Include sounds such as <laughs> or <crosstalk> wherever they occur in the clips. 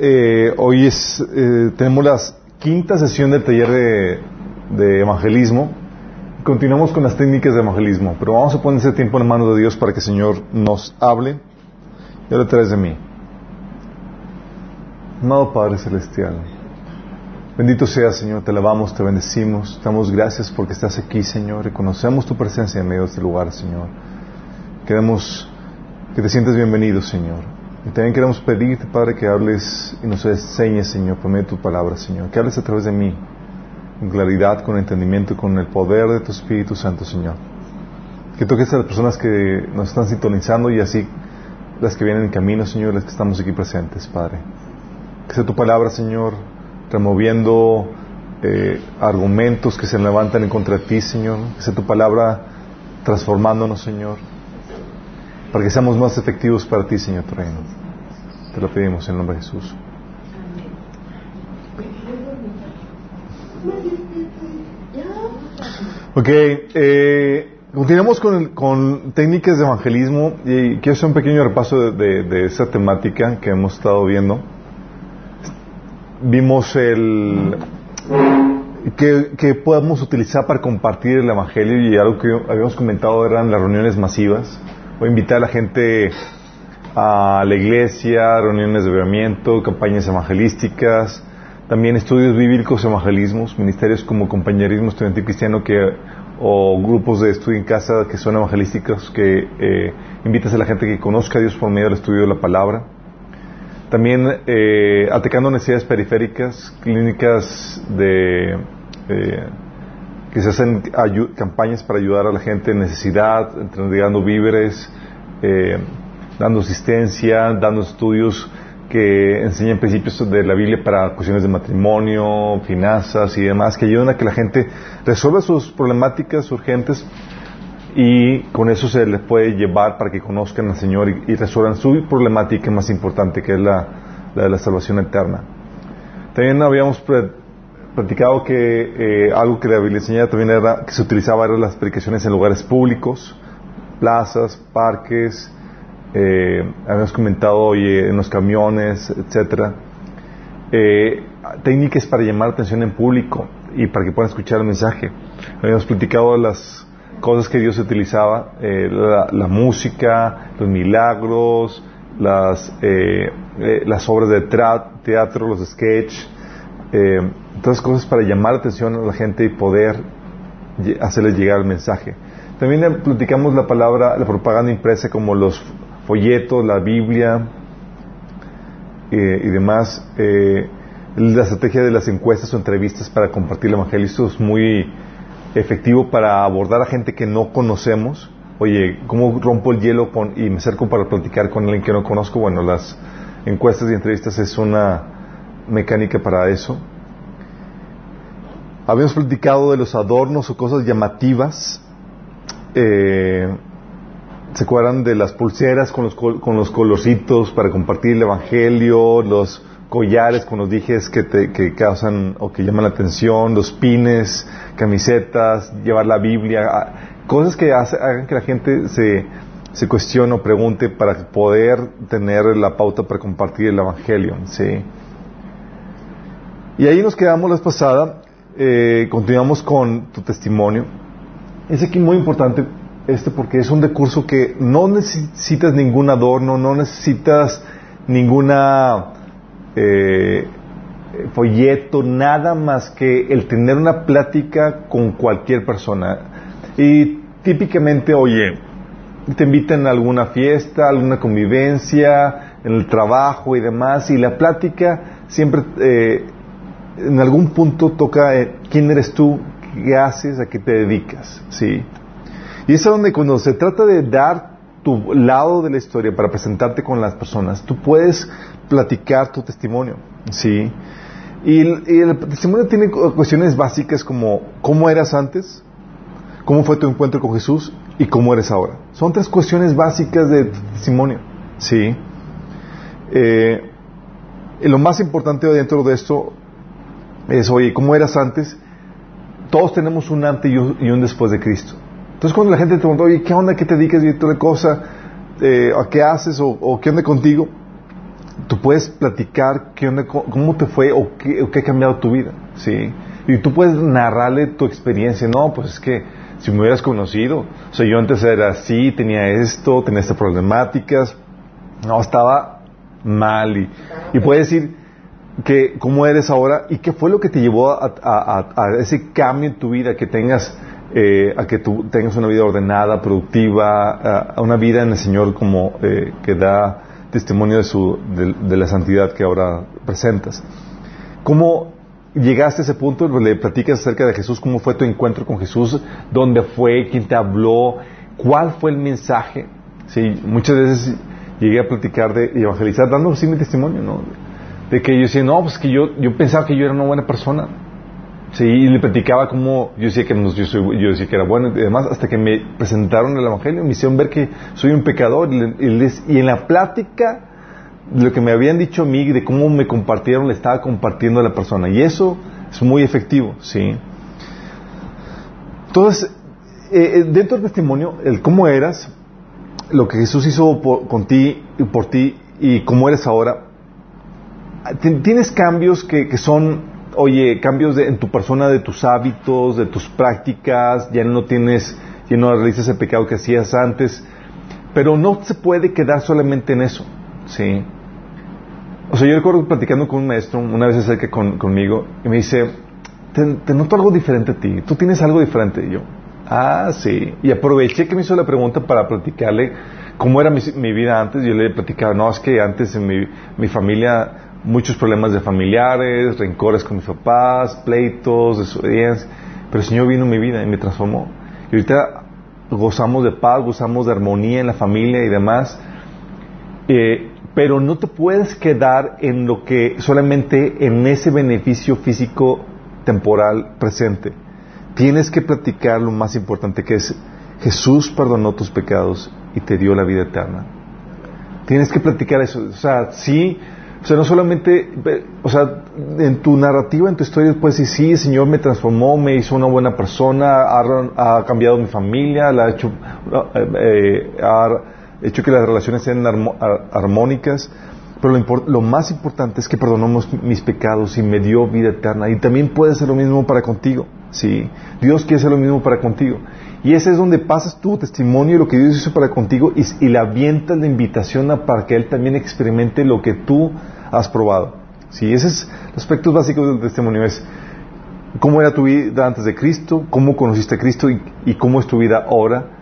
eh, hoy es, eh, tenemos la quinta sesión del taller de, evangelismo. Continuamos con las técnicas de evangelismo, pero vamos a poner ese tiempo en manos de Dios para que el Señor nos hable y ahora traes de mí. Amado Padre Celestial, bendito sea Señor, te alabamos, te bendecimos, damos gracias porque estás aquí Señor, reconocemos tu presencia en medio de este lugar Señor. Queremos que te sientes bienvenido Señor. Y también queremos pedirte, Padre, que hables y nos enseñes, Señor, por medio de tu palabra, Señor. Que hables a través de mí, con claridad, con entendimiento, con el poder de tu Espíritu Santo, Señor. Que toques a las personas que nos están sintonizando y así las que vienen en camino, Señor, las que estamos aquí presentes, Padre. Que sea tu palabra, Señor, removiendo eh, argumentos que se levantan en contra de ti, Señor. Que sea tu palabra transformándonos, Señor para que seamos más efectivos para ti, Señor, tu. Te lo pedimos en el nombre de Jesús. Ok, eh, continuamos con, con, técnicas de evangelismo y quiero hacer un pequeño repaso de, de, esa temática que hemos estado viendo. Vimos el que, que podemos utilizar para compartir el evangelio y algo que habíamos comentado eran las reuniones masivas Voy a invitar a la gente a la iglesia, reuniones de avivamiento, campañas evangelísticas, también estudios bíblicos, evangelismos, ministerios como compañerismo estudiantil cristiano que, o grupos de estudio en casa que son evangelísticos que eh, invitas a la gente que conozca a Dios por medio del estudio de la palabra. También eh, atacando necesidades periféricas, clínicas de eh, que se hacen campañas para ayudar a la gente en necesidad, entregando víveres, eh, dando asistencia, dando estudios que enseñan principios de la Biblia para cuestiones de matrimonio, finanzas y demás, que ayudan a que la gente resuelva sus problemáticas urgentes y con eso se les puede llevar para que conozcan al Señor y, resuelvan su problemática más importante, que es la, la de la salvación eterna. También habíamos platicado que eh, algo que la Biblia enseñaba también era que se utilizaba eran las predicaciones en lugares públicos, plazas, parques, eh, habíamos comentado hoy en los camiones, etcétera. Eh, técnicas para llamar atención en público y para que puedan escuchar el mensaje. Habíamos platicado las cosas que Dios utilizaba, la, música, los milagros, las, las obras de teatro, los sketch, eh, todas cosas para llamar la atención a la gente y poder hacerles llegar el mensaje. También platicamos la palabra, la propaganda impresa como los folletos, la Biblia eh, y demás. Eh, la estrategia de las encuestas o entrevistas para compartir el Evangelio. Esto es muy efectivo para abordar a gente que no conocemos. Oye, ¿cómo rompo el hielo y me acerco para platicar con alguien que no conozco? Bueno, las encuestas y entrevistas es una mecánica para eso. Habíamos platicado de los adornos o cosas llamativas. Eh, ¿Se acuerdan de las pulseras con los, con los colorcitos para compartir el Evangelio? Los collares con los dijes que, te, que causan o que llaman la atención, los pines, camisetas, llevar la Biblia, ah, cosas que hagan que la gente se, se cuestione o pregunte para poder tener la pauta para compartir el Evangelio. ¿sí? Y ahí nos quedamos la vez pasada, eh, continuamos con tu testimonio. Es aquí muy importante este porque es un recurso que no necesitas ningún adorno, no necesitas ninguna eh, folleto, nada más que el tener una plática con cualquier persona. Y típicamente, oye, te invitan a alguna fiesta, alguna convivencia, en el trabajo y demás, y la plática siempre eh, en algún punto toca eh, quién eres tú, qué haces, a qué te dedicas, ¿sí? Y es donde cuando se trata de dar tu lado de la historia para presentarte con las personas, tú puedes platicar tu testimonio, ¿sí? Y el, testimonio tiene cuestiones básicas como cómo eras antes, cómo fue tu encuentro con Jesús y cómo eres ahora. Son tres cuestiones básicas de testimonio, ¿sí? Eh, y lo más importante dentro de esto es, oye, ¿cómo eras antes? Todos tenemos un antes y un, después de Cristo. Entonces cuando la gente te pregunta, oye, ¿qué onda? ¿Qué te dedicas? Y toda cosa, eh, ¿a qué haces? O, qué onda contigo? tú puedes platicar qué onda, cómo te fue o qué, o qué ha cambiado tu vida, ¿sí? Y tú puedes narrarle tu experiencia. No, pues es que si me hubieras conocido, o sea, yo antes era así, tenía esto, tenía estas problemáticas, no, estaba mal. Y, y puedes decir que cómo eres ahora y qué fue lo que te llevó a, ese cambio en tu vida, que tengas, eh, a que tú tengas una vida ordenada, productiva, a, una vida en el Señor como eh, que da testimonio de, su, de, la santidad que ahora presentas. ¿Cómo llegaste a ese punto? Le platicas acerca de Jesús, cómo fue tu encuentro con Jesús, dónde fue, quién te habló, cuál fue el mensaje. Sí, muchas veces llegué a platicar de evangelizar, dando sí mi testimonio, ¿no? De que yo decía, no, pues que yo, yo pensaba que yo era una buena persona. Sí, y le platicaba como yo decía que yo, soy, yo decía que era bueno y demás, hasta que me presentaron el Evangelio, me hicieron ver que soy un pecador. Y, y en la plática, lo que me habían dicho a mí, de cómo me compartieron, le estaba compartiendo a la persona. Y eso es muy efectivo, ¿sí? Entonces, eh, eh, dentro del testimonio, el cómo eras, lo que Jesús hizo con ti y por ti y cómo eres ahora, tienes cambios que, son, oye, cambios en tu persona, de tus hábitos, de tus prácticas, ya no tienes, ya no realizas el pecado que hacías antes, pero no se puede quedar solamente en eso, ¿sí? O sea, yo recuerdo platicando con un maestro una vez acerca con, conmigo y me dice, te, noto algo diferente a ti, tú tienes algo diferente. Y yo, ah, sí. Y aproveché que me hizo la pregunta para platicarle cómo era mi, vida antes. Yo le platicaba, no, es que antes en mi, mi familia muchos problemas de familiares, rencores con mis papás, pleitos, desobediencia. Pero el Señor vino en mi vida y me transformó. Y ahorita gozamos de paz, gozamos de armonía en la familia y demás. Eh, pero no te puedes quedar en lo que solamente en ese beneficio físico temporal presente. Tienes que platicar lo más importante que es Jesús perdonó tus pecados y te dio la vida eterna. Tienes que platicar eso. O sea, sí, o sea, no solamente, o sea, en tu narrativa, en tu historia, puedes decir, sí, el Señor me transformó, me hizo una buena persona, ha, cambiado mi familia, la ha hecho, eh, eh, ha hecho que las relaciones sean armónicas, pero lo, más importante es que perdonó mis pecados y me dio vida eterna. Y también puede ser lo mismo para contigo. ¿sí? Dios quiere hacer lo mismo para contigo. Y ese es donde pasas tu testimonio y lo que Dios hizo para contigo y, y le avientas la invitación para que Él también experimente lo que tú has probado. ¿sí? Ese es el aspecto básico del testimonio. Es cómo era tu vida antes de Cristo, cómo conociste a Cristo y cómo es tu vida ahora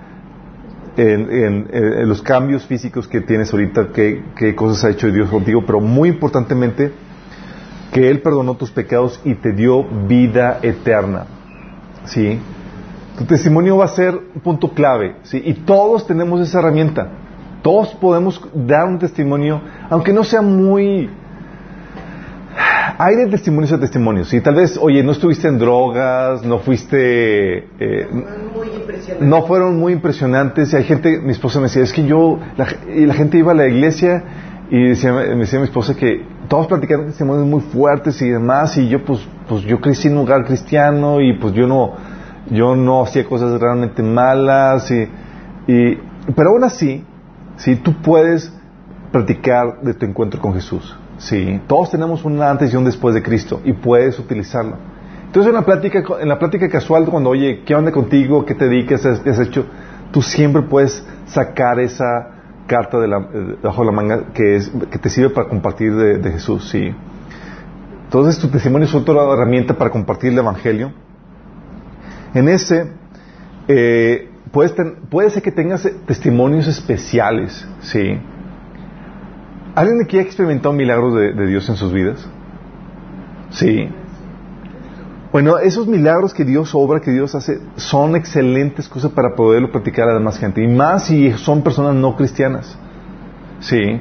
en, los cambios físicos que tienes ahorita, qué, cosas ha hecho Dios contigo, pero muy importantemente, que Él perdonó tus pecados y te dio vida eterna. ¿Sí? Tu testimonio va a ser un punto clave, ¿sí? Y todos tenemos esa herramienta. Todos podemos dar un testimonio, aunque no sea muy hay de testimonios a testimonios. Y tal vez, oye, no estuviste en drogas, no fuiste... Eh, no fueron muy impresionantes. Y hay gente, mi esposa me decía, es que yo, la, y la gente iba a la iglesia y decía, me decía mi esposa que todos platicaban testimonios muy fuertes y demás. Y yo, pues, pues yo crecí en un lugar cristiano y pues yo no, yo no hacía cosas realmente malas. Y, y, pero aún así, si tú puedes platicar de tu encuentro con Jesús. Sí, todos tenemos un antes y un después de Cristo y puedes utilizarlo. Entonces en la plática, en la plática casual, cuando oye, ¿qué onda contigo? ¿Qué te dedicas? ¿Qué has hecho? Tú siempre puedes sacar esa carta de la, bajo la manga que, es, que te sirve para compartir de, Jesús, sí. Entonces tu testimonio es otra herramienta para compartir el Evangelio. En ese, eh, puede ser que tengas testimonios especiales, sí. ¿Alguien aquí ha experimentado milagros de, de Dios en sus vidas? Sí. Bueno, esos milagros que Dios obra, que Dios hace, son excelentes cosas para poderlo practicar a la demás gente. Y más si son personas no cristianas. Sí.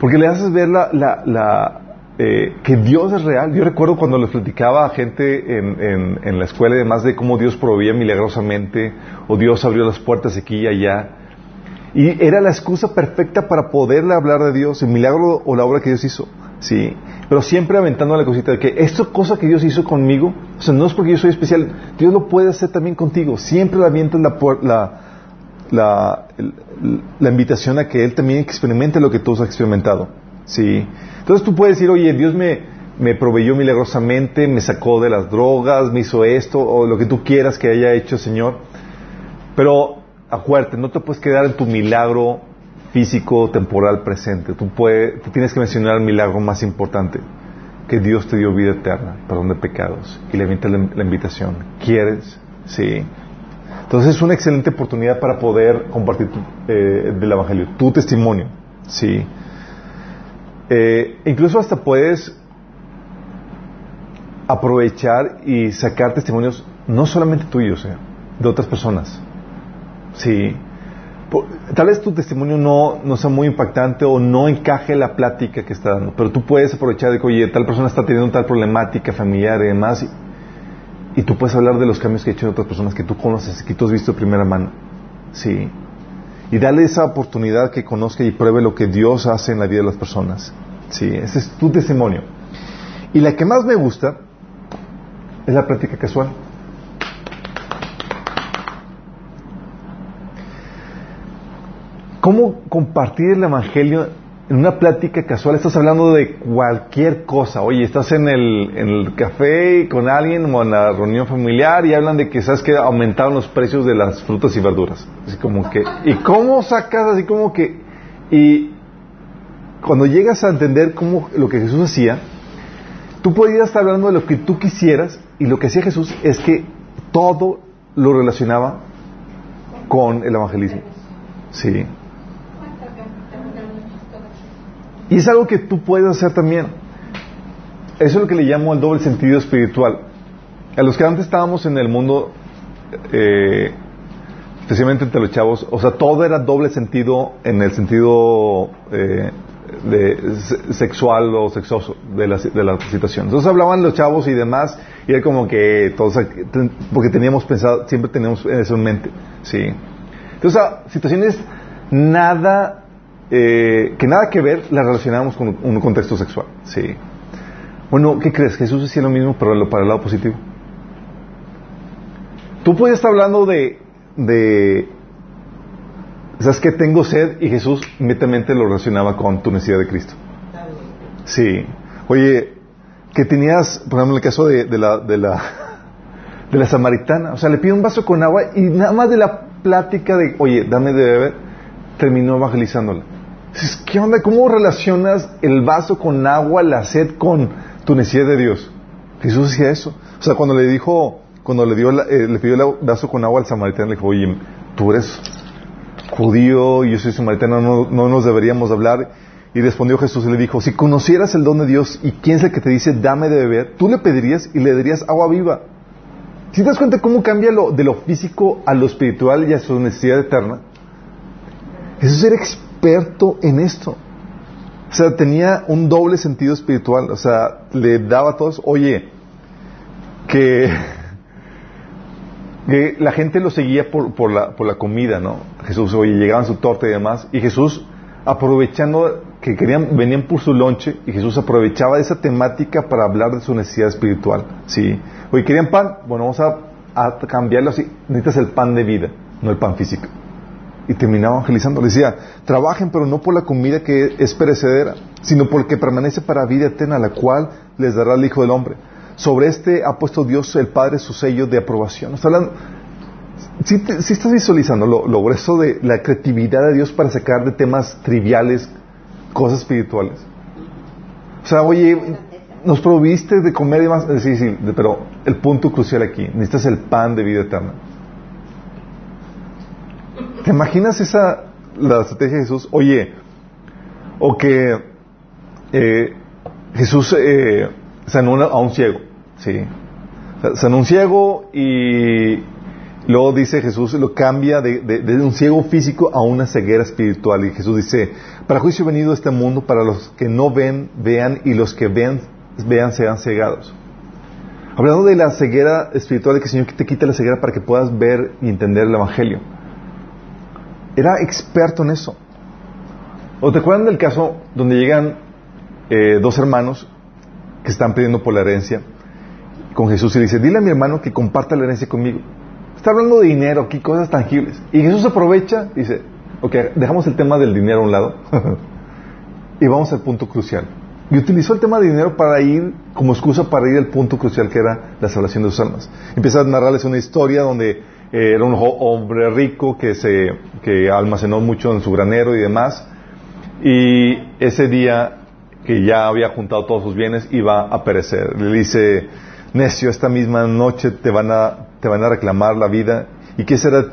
Porque le haces ver la eh, que Dios es real. Yo recuerdo cuando le platicaba a gente en, en, la escuela y demás de cómo Dios proveía milagrosamente, o Dios abrió las puertas aquí y allá. Y era la excusa perfecta para poderle hablar de Dios, el milagro o la obra que Dios hizo. Sí. Pero siempre aventando la cosita de que esto cosa que Dios hizo conmigo, o sea, no es porque yo soy especial, Dios lo puede hacer también contigo. Siempre le avientas la, la, la, invitación a que Él también experimente lo que tú has experimentado. Sí. Entonces tú puedes decir, oye, Dios me, me proveyó milagrosamente, me sacó de las drogas, me hizo esto, o lo que tú quieras que haya hecho, Señor. Pero acuérdate, no te puedes quedar en tu milagro físico, temporal, presente. Tú, puedes, tienes que mencionar el milagro más importante, que Dios te dio vida eterna, perdón de pecados, y le invita la, invitación. ¿Quieres? Sí. Entonces es una excelente oportunidad para poder compartir tu, eh, del Evangelio, tu testimonio. Sí. Eh, incluso hasta puedes aprovechar y sacar testimonios no solamente tuyos, eh, de otras personas. Sí. Tal vez tu testimonio no, no sea muy impactante o no encaje la plática que está dando, pero tú puedes aprovechar de que, oye, tal persona está teniendo tal problemática familiar y demás, y, tú puedes hablar de los cambios que ha hecho en otras personas que tú conoces, que tú has visto de primera mano. Sí. Y dale esa oportunidad que conozca y pruebe lo que Dios hace en la vida de las personas. Sí, ese es tu testimonio. Y la que más me gusta es la práctica casual. ¿Cómo compartir el Evangelio en una plática casual? Estás hablando de cualquier cosa. Oye, estás en el, en el café con alguien o en la reunión familiar y hablan de que, ¿sabes que Aumentaron los precios de las frutas y verduras. Así como que, ¿y cómo sacas así como que, y cuando llegas a entender cómo, lo que Jesús hacía, tú podías estar hablando de lo que tú quisieras y lo que hacía Jesús es que todo lo relacionaba con el evangelismo. Sí. Y es algo que tú puedes hacer también. Eso es lo que le llamo el doble sentido espiritual. A los que antes estábamos en el mundo, eh, especialmente entre los chavos, o sea, todo era doble sentido en el sentido eh, de, sexual o sexoso de la, de la situación. Entonces hablaban los chavos y demás, y era como que todos, porque teníamos pensado, siempre teníamos eso en mente, ¿sí? Entonces, situaciones nada eh, que nada que ver las relacionamos con un contexto sexual. Sí. Bueno, ¿qué crees? Jesús decía lo mismo, pero para el lado positivo. Tú puedes estar hablando de, de ¿sabes que Tengo sed y Jesús inmediatamente lo relacionaba con tu necesidad de Cristo. Sí. Oye, que tenías, por ejemplo, el caso de, de, la, de, la, <laughs> de la samaritana, o sea, le pide un vaso con agua y nada más de la plática de, oye, dame de beber, terminó evangelizándola. ¿Qué onda? ¿Cómo relacionas el vaso con agua, la sed con tu necesidad de Dios? Jesús decía eso. O sea, cuando le dijo, cuando le dio, eh, le pidió el vaso con agua al samaritano, le dijo, oye, tú eres judío y yo soy samaritano, no, no nos deberíamos hablar. Y respondió Jesús y le dijo, si conocieras el don de Dios y quién es el que te dice, dame de beber, tú le pedirías y le darías agua viva. Si te das cuenta cómo cambia lo, de lo físico a lo espiritual y a su necesidad eterna, Jesús era experto en esto. O sea, tenía un doble sentido espiritual. O sea, le daba a todos, oye, que, <laughs> que la gente lo seguía por, por, la, por la comida, ¿no? Jesús, oye, llegaban su torta y demás. Y Jesús, aprovechando que querían, venían por su lonche, y Jesús aprovechaba esa temática para hablar de su necesidad espiritual. Sí. Oye, ¿querían pan? Bueno, vamos a, a cambiarlo así. Necesitas el pan de vida, no el pan físico y terminaba evangelizando. Le decía, trabajen pero no por la comida que es perecedera, sino porque permanece para vida eterna, la cual les dará el Hijo del Hombre. Sobre este ha puesto Dios el Padre su sello de aprobación. Está hablando, si, estás visualizando lo, grueso de la creatividad de Dios para sacar de temas triviales cosas espirituales. O sea, oye, nos proviste de comer y más. Sí, sí, pero el punto crucial aquí, necesitas el pan de vida eterna. ¿Te imaginas esa, la estrategia de Jesús? Oye, o que eh, Jesús eh, sanó a un ciego, ¿sí? Sanó a un ciego y luego dice Jesús, lo cambia de, un ciego físico a una ceguera espiritual. Y Jesús dice, para juicio he venido a este mundo, para los que no ven, vean, y los que ven, vean, sean cegados. Hablando de la ceguera espiritual, de que el Señor te quita la ceguera para que puedas ver y entender el Evangelio. Era experto en eso. ¿O te acuerdan del caso donde llegan eh, dos hermanos que están pidiendo por la herencia con Jesús y dice, dile a mi hermano que comparta la herencia conmigo? Está hablando de dinero aquí, cosas tangibles. Y Jesús aprovecha y dice, ok, dejamos el tema del dinero a un lado. <laughs> Y vamos al punto crucial. Y utilizó el tema de dinero para ir, como excusa para ir al punto crucial que era la salvación de sus almas. Empieza a narrarles una historia donde era un hombre rico que, se, que almacenó mucho en su granero y demás. Y ese día que ya había juntado todos sus bienes iba a perecer. Le dice, necio, esta misma noche te van a, te van a reclamar la vida. ¿Y qué será,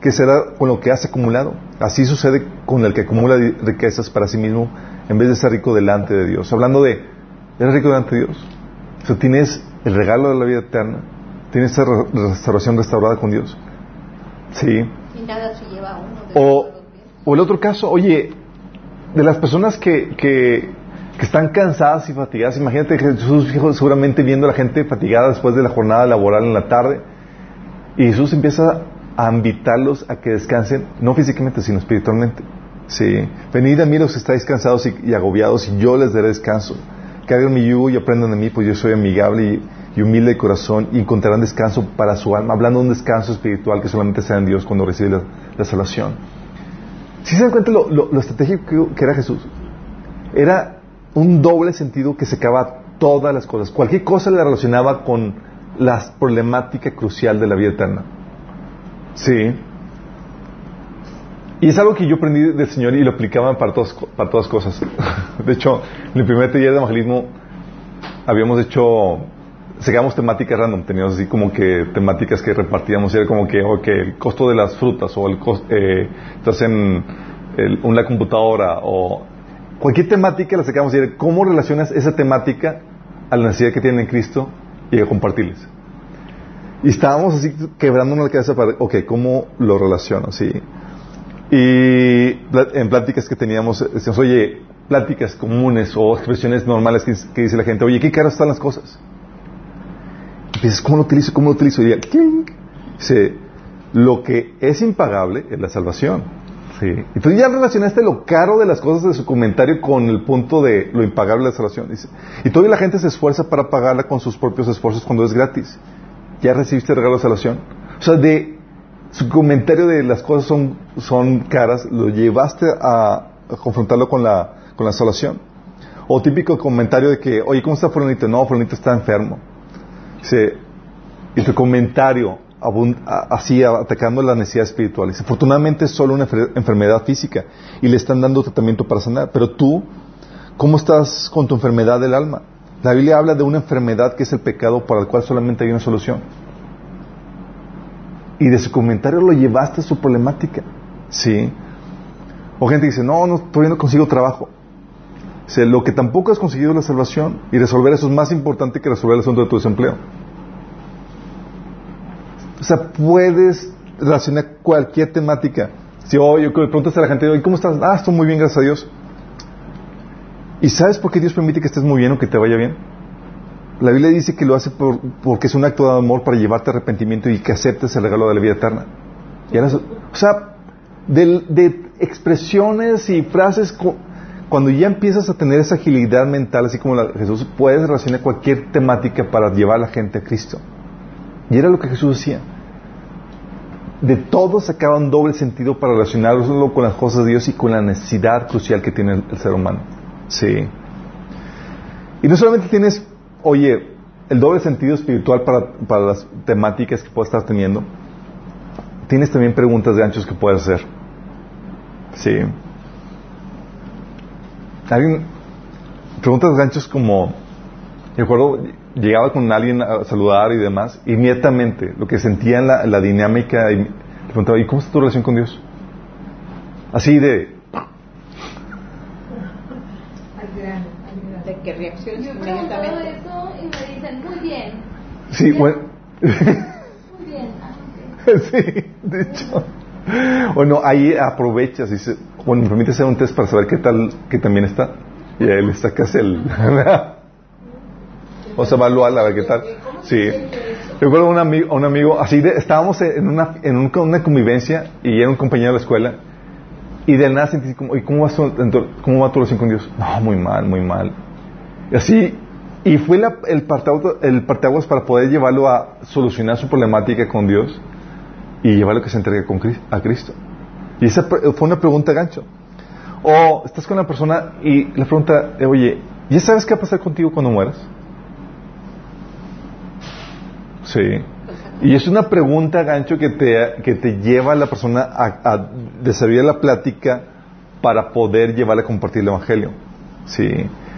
qué será con lo que has acumulado? Así sucede con el que acumula riquezas para sí mismo en vez de ser rico delante de Dios. Hablando de, ¿eres rico delante de Dios? O tienes el regalo de la vida eterna, tienes esa restauración restaurada con Dios. Sí. o, o el otro caso, oye, de las personas que, que, que, están cansadas y fatigadas, imagínate Jesús seguramente viendo a la gente fatigada después de la jornada laboral en la tarde, y Jesús empieza a invitarlos a que descansen, no físicamente, sino espiritualmente. Sí. Venid a mí los que estáis cansados y, agobiados, y yo les daré descanso. Carguen mi yugo y aprendan de mí, pues yo soy amigable y, humilde de corazón, y encontrarán descanso para su alma, hablando de un descanso espiritual que solamente se da en Dios cuando recibe la, salvación. Si se dan cuenta lo, lo, estratégico que, era Jesús? Era un doble sentido que secaba todas las cosas. Cualquier cosa le relacionaba con la problemática crucial de la vida eterna. Sí. Y es algo que yo aprendí del Señor y lo aplicaba para todas, para todas cosas. <laughs> De hecho, en el primer taller de evangelismo habíamos hecho, sacábamos temáticas random, teníamos así como que temáticas que repartíamos, y era como que, ok, el costo de las frutas, o el costo, eh, en una computadora, o cualquier temática la sacábamos y era cómo relacionas esa temática a la necesidad que tienen en Cristo y a compartirles. Y estábamos así quebrándonos la cabeza para, ok, ¿cómo lo relaciono? Sí. Y en pláticas que teníamos, decíamos, oye, pláticas comunes o expresiones normales que, dice la gente, oye, ¿qué caras están las cosas? Y dices, ¿cómo lo utilizo? ¿Cómo lo utilizo? Y dice, lo que es impagable es la salvación. Sí. Entonces ya relacionaste lo caro de las cosas de su comentario con el punto de lo impagable de la salvación. Dice, y todavía la gente se esfuerza para pagarla con sus propios esfuerzos cuando es gratis. Ya recibiste el regalo de salvación. O sea, de su comentario de las cosas son, son caras, lo llevaste a, confrontarlo con la, con la salvación. O típico comentario de que, oye, ¿cómo está Fulanito? No, Fulanito está enfermo. Dice, y tu comentario así atacando la necesidad espiritual. Dice, afortunadamente es solo una enfermedad física y le están dando tratamiento para sanar. Pero tú, ¿cómo estás con tu enfermedad del alma? La Biblia habla de una enfermedad que es el pecado para el cual solamente hay una solución y de su comentario lo llevaste a su problemática. ¿Sí? O gente dice, no, no, todavía no consigo trabajo. O lo que tampoco has conseguido es la salvación y resolver eso es más importante que resolver el asunto de tu desempleo. O sea, puedes relacionar cualquier temática. Si hoy oh, preguntas a la gente, ¿cómo estás? Ah, estoy muy bien, gracias a Dios. ¿Y sabes por qué Dios permite que estés muy bien o que te vaya bien? La Biblia dice que lo hace porque es un acto de amor para llevarte arrepentimiento y que aceptes el regalo de la vida eterna. o sea, de, expresiones y frases, cuando ya empiezas a tener esa agilidad mental, así como la de Jesús, puedes relacionar cualquier temática para llevar a la gente a Cristo. Y era lo que Jesús hacía. De todo sacaba un doble sentido para relacionarlo con las cosas de Dios y con la necesidad crucial que tiene el, ser humano. Sí. Y no solamente tienes oye, el doble sentido espiritual para, las temáticas que puedes estar teniendo, tienes también preguntas de anchos que puedes hacer. Sí. Alguien, preguntas de ganchos como, recuerdo, llegaba con alguien a saludar y demás, inmediatamente lo que sentía en la, dinámica, y le preguntaba, ¿y cómo está tu relación con Dios? Así de, que reacciones inmediatamente. Sí, bueno. Muy bien. <laughs> sí, de hecho. <laughs> Bueno, ahí aprovechas y dice, bueno, me permite hacer un test para saber qué tal, que también está. Y ahí le sacas el. <laughs> o sea, evaluar a ver qué tal. Sí. Recuerdo a un amigo, un amigo así de, estábamos en una, en una convivencia y era un compañero de la escuela y de nada sentí como, ¿y cómo va, cómo va tu relación con Dios? No, muy mal, muy mal. Y así, y fue el, parteaguas, para poder llevarlo a solucionar su problemática con Dios y llevarlo a que se entregue con, a Cristo. Y esa fue una pregunta gancho. O estás con la persona y la pregunta, eh, oye, ¿ya sabes qué va a pasar contigo cuando mueras? Sí. Y es una pregunta, gancho, que te, que te lleva a la persona a, a desarrollar la plática para poder llevarle a compartir el Evangelio. Sí.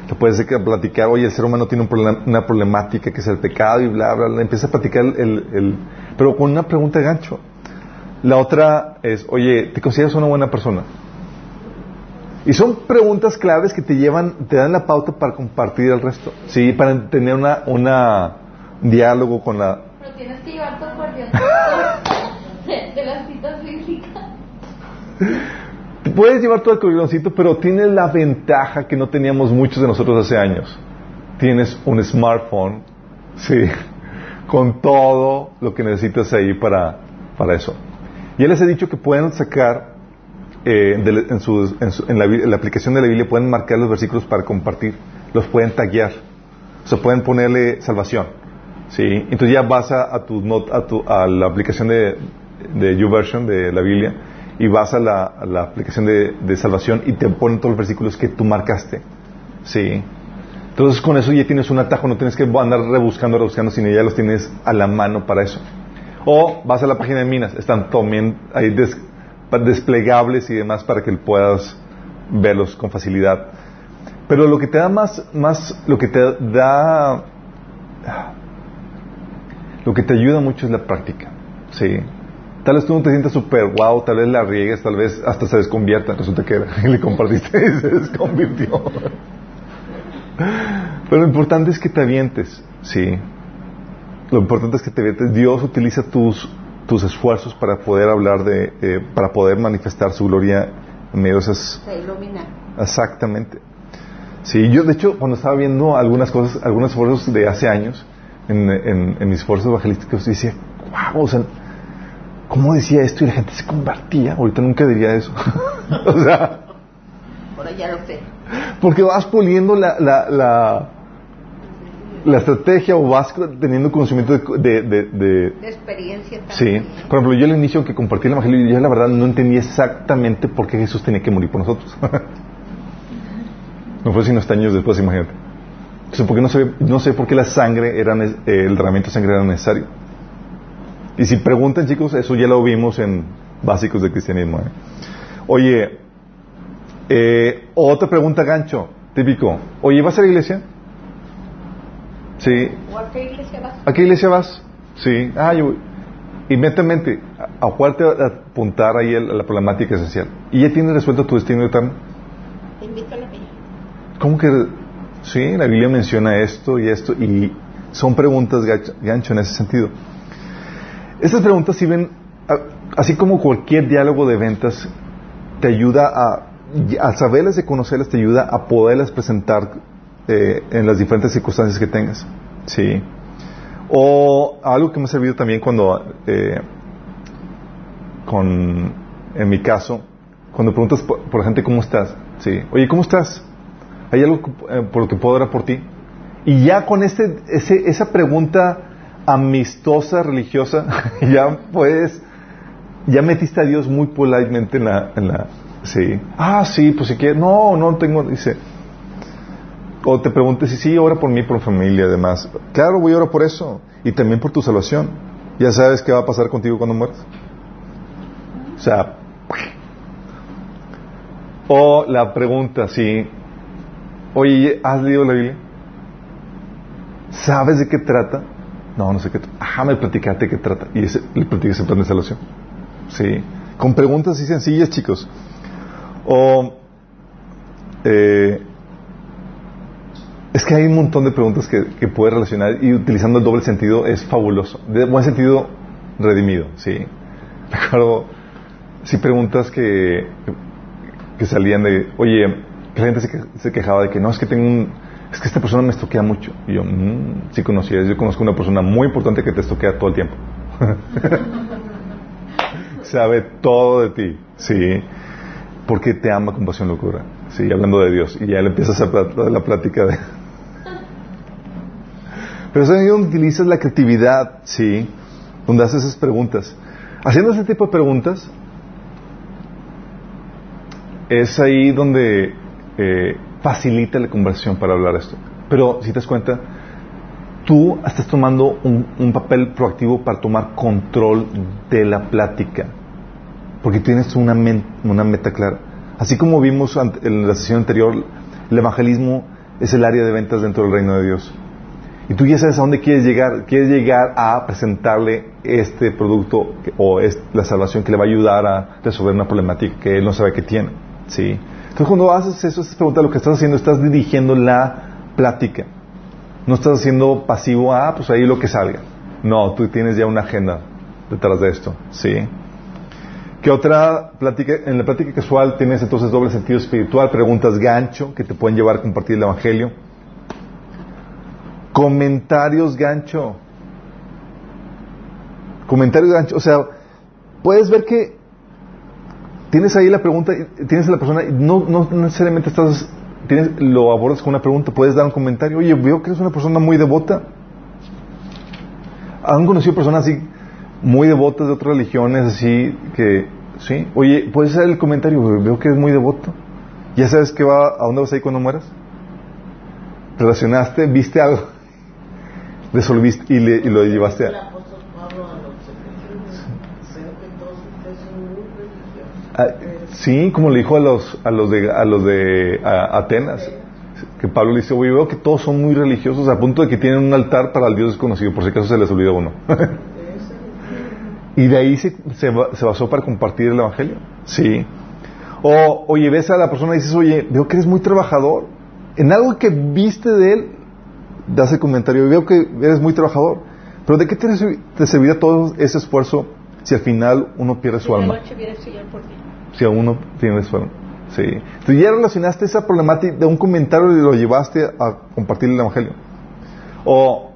Te puedes platicar, oye, el ser humano tiene una problemática que es el pecado y bla, bla, bla. Empieza a platicar el, el, pero con una pregunta gancho. La otra es, oye, ¿te consideras una buena persona? Y son preguntas claves que te llevan, te dan la pauta para compartir el resto. Sí, para tener una, una diálogo con la... Pero tienes que llevar tu acordeón de, <laughs> de las citas bíblicas. Puedes llevar tu acordeoncito, pero tienes la ventaja que no teníamos muchos de nosotros hace años. Tienes un smartphone, sí, con todo lo que necesitas ahí para, para eso. Ya les he dicho que pueden sacar eh, en, su- en su- en la, aplicación de la Biblia, pueden marcar los versículos para compartir, los pueden taguear, o sea, pueden ponerle salvación. ¿sí? Entonces ya vas a, tu, not- a, tu- a la aplicación de, de YouVersion de la Biblia y vas a la, la aplicación de, de salvación y te ponen todos los versículos que tú marcaste. ¿sí? Entonces con eso ya tienes un atajo, no tienes que andar rebuscando, rebuscando, sino ya los tienes a la mano para eso. O vas a la página de Minas, están también ahí desplegables y demás para que puedas verlos con facilidad. Pero lo que te da más, más, lo que te da, lo que te ayuda mucho es la práctica. Sí. Tal vez tú no te sientas súper wow, tal vez la riegues, tal vez hasta se desconvierta. Resulta que <laughs> le compartiste y se desconvirtió. Pero lo importante es que te avientes, sí. Lo importante es que te. Dios utiliza tus, tus esfuerzos para poder hablar de, eh, para poder manifestar su gloria en medio de esas. Se ilumina. Exactamente. Sí, yo de hecho cuando estaba viendo algunas cosas, algunos esfuerzos de hace años en, en- en mis esfuerzos evangelísticos, decía, wow, o sea, ¿cómo decía esto y la gente se convertía? Ahorita nunca diría eso. <laughs> o sea, Ahora ya lo sé. porque vas puliendo la, la, la, la estrategia o vas teniendo conocimiento de... de, de- de- De experiencia Sí, por ejemplo, yo al inicio que compartí el Evangelio, yo la verdad no entendía exactamente por qué Jesús tenía que morir por nosotros. <laughs> no fue sino hasta años después, imagínate. O sea, porque no sé, no sé por qué la sangre era, eh, el derramamiento de sangre era necesario. Y si preguntan, chicos, eso ya lo vimos en básicos del cristianismo. ¿eh? Oye, eh, otra pregunta gancho, típico. Oye, ¿vas a la iglesia? Sí. ¿O a qué iglesia vas? ¿A qué iglesia vas? Sí. Ah, yo voy. Inmediatamente, ¿a a cuál te va a apuntar ahí el- la problemática esencial? ¿Y ya tienes resuelto tu destino eterno? Te invito a la mía. ¿Cómo que? Sí, la Biblia menciona esto y esto, y son preguntas gancho en ese sentido. Estas preguntas sirven, así como cualquier diálogo de ventas, te ayuda a, al saberlas y conocerlas, te ayuda a poderlas presentar eh, en las diferentes circunstancias que tengas. Sí. O algo que me ha servido también cuando, eh, con, en mi caso, cuando preguntas por, por gente cómo estás, sí, oye, ¿cómo estás? ¿Hay algo eh, por lo que puedo orar por ti? Y ya con este, ese, esa pregunta amistosa, religiosa, <laughs> ya puedes, ya metiste a Dios muy politemente en la, en la, sí, ah, sí, pues si quieres, no, no tengo, dice, o te preguntes si sí, ora por mí, por mi familia, además. Claro, voy a orar por eso. Y también por tu salvación. Ya sabes qué va a pasar contigo cuando mueras. O sea, o la pregunta, sí, oye, ¿has leído la Biblia? ¿Sabes de qué trata? No, no sé qué. trata. Ajá, me platicaste de qué trata. Y le platicas el plan de salvación. Sí. Con preguntas así sencillas, chicos. O, eh, es que hay un montón de preguntas que, puedes relacionar y utilizando el doble sentido es fabuloso. De buen sentido redimido, sí. <laughs> Recuerdo, sí preguntas que, salían de, oye, que la gente se, se quejaba de que no, es que tengo un, es que esta persona me estoquea mucho. Y yo, "Mm, sí conocías, yo conozco una persona muy importante que te estoquea todo el tiempo. <laughs> Sabe todo de ti, sí. Porque te ama con pasión locura. Sí, hablando de Dios. Y ya le empiezas a la plática de... Pero es ahí donde utilizas la creatividad, sí, donde haces esas preguntas. Haciendo ese tipo de preguntas, es ahí donde eh, facilita la conversación para hablar esto. Pero si te das cuenta, tú estás tomando un, papel proactivo para tomar control de la plática, porque tienes una, una meta clara. Así como vimos en la sesión anterior, el evangelismo es el área de ventas dentro del reino de Dios. Y tú ya sabes a dónde quieres llegar. Quieres llegar a presentarle este producto o es la salvación que le va a ayudar a resolver una problemática que él no sabe que tiene. ¿sí? Entonces cuando haces eso, estás preguntando lo que estás haciendo, estás dirigiendo la plática. No estás haciendo pasivo, ah, pues ahí lo que salga. No, tú tienes ya una agenda detrás de esto. ¿sí? ¿Qué otra plática? En la plática casual tienes entonces doble sentido espiritual, preguntas gancho que te pueden llevar a compartir el Evangelio. Comentarios gancho. Comentarios gancho. O sea, puedes ver que tienes ahí la pregunta, tienes a la persona, no, no necesariamente estás, tienes, lo abordas con una pregunta, puedes dar un comentario. Oye, veo que eres una persona muy devota. ¿Han conocido personas así muy devotas de otras religiones, así que, sí? Oye, puedes hacer el comentario, veo que eres muy devoto. ¿Ya sabes que va, a dónde vas a ir cuando mueras? ¿Relacionaste? ¿Viste algo? Resolviste y, le, y lo llevaste a... Ah, sí, como le dijo a los, a los de, a los de Atenas, que Pablo le dice, oye, veo que todos son muy religiosos a punto de que tienen un altar para el Dios desconocido, por si acaso se les olvida uno. <laughs> y de ahí se, se, basó para compartir el Evangelio. Sí. O, oye, ves a la persona y dices, oye, veo que eres muy trabajador. En algo que viste de él, das el comentario, veo que eres muy trabajador, pero ¿de qué te, servirá todo ese esfuerzo si al final uno pierde su alma? Si a uno tiene su alma. Sí. Entonces ya relacionaste esa problemática de un comentario y lo llevaste a compartir el Evangelio. O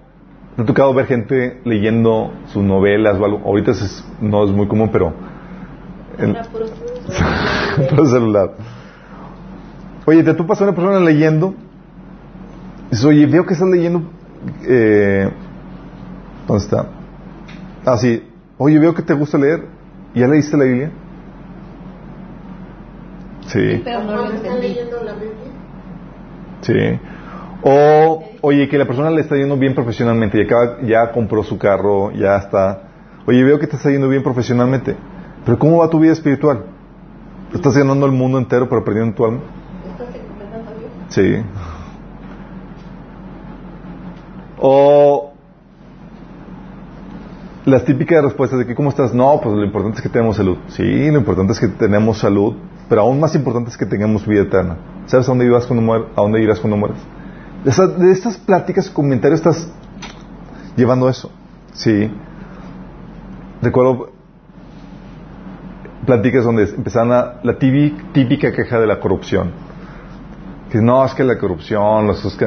me ha tocado ver gente leyendo sus novelas o algo. Ahorita no es muy común, pero... En, por <laughs> celular. Oye, ¿te tú pasas una persona leyendo Dices, oye, veo que estás leyendo. Eh, ¿Dónde está? Ah, sí. Oye, veo que te gusta leer. ¿Ya leíste la Biblia? Sí. Pero no lo leyendo la Biblia? Sí. O, oye, que la persona le está yendo bien profesionalmente, ya, ya compró su carro, ya está. Oye, veo que te está yendo bien profesionalmente, pero ¿cómo va tu vida espiritual? ¿Estás ganando el mundo entero pero perdiendo tu alma? ¿Estás Sí. O las típicas respuestas de que, ¿cómo estás? No, pues lo importante es que tenemos salud. Sí, lo importante es que tenemos salud, pero aún más importante es que tengamos vida eterna. ¿Sabes a dónde irás cuando mueras? ¿A dónde irás cuando mueras? De, estas pláticas, comentarios, estás llevando eso. Sí. Recuerdo pláticas donde empezaban la típica queja de la corrupción. Que no, es que la corrupción, los,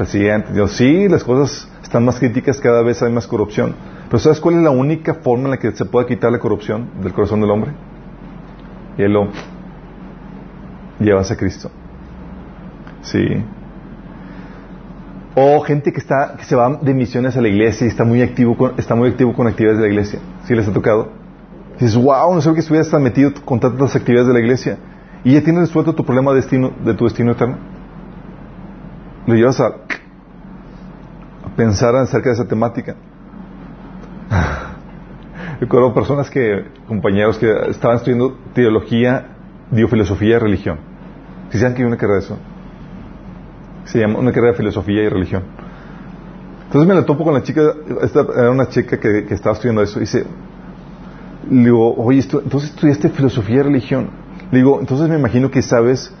presidente. Dios, sí, las cosas están más críticas, cada vez hay más corrupción. Pero ¿sabes cuál es la única forma en la que se puede quitar la corrupción del corazón del hombre? Y él lo llevas a Cristo. Sí. O gente que está que se va de misiones a la iglesia y está muy activo con, está muy activo con actividades de la iglesia. ¿Sí les ha tocado? dices, wow, no sé que estuvieras metido con tantas actividades de la iglesia. Y ya tienes resuelto tu problema de, destino, de tu destino eterno. Lo llevas a pensar acerca de esa temática. Recuerdo personas que, compañeros que estaban estudiando teología, filosofía y religión. Si saben que hay una carrera de eso. Se llama una carrera de filosofía y religión. Entonces me la topo con la chica, esta era una chica que, estaba estudiando eso, y dice, le digo, oye, entonces estudiaste filosofía y religión. Le digo, entonces me imagino que sabes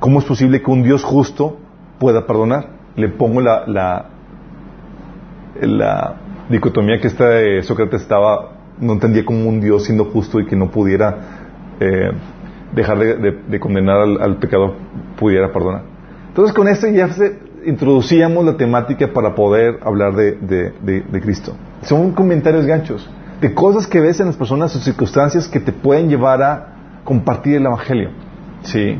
cómo es posible que un Dios justo pueda perdonar. Le pongo la, la dicotomía que esta de Sócrates estaba, no entendía como un Dios siendo justo y que no pudiera eh, dejar de, condenar al, pecador, pudiera perdonar. Entonces con esto ya introducíamos la temática para poder hablar de, de, Cristo. Son comentarios ganchos de cosas que ves en las personas o circunstancias que te pueden llevar a compartir el Evangelio. ¿Sí?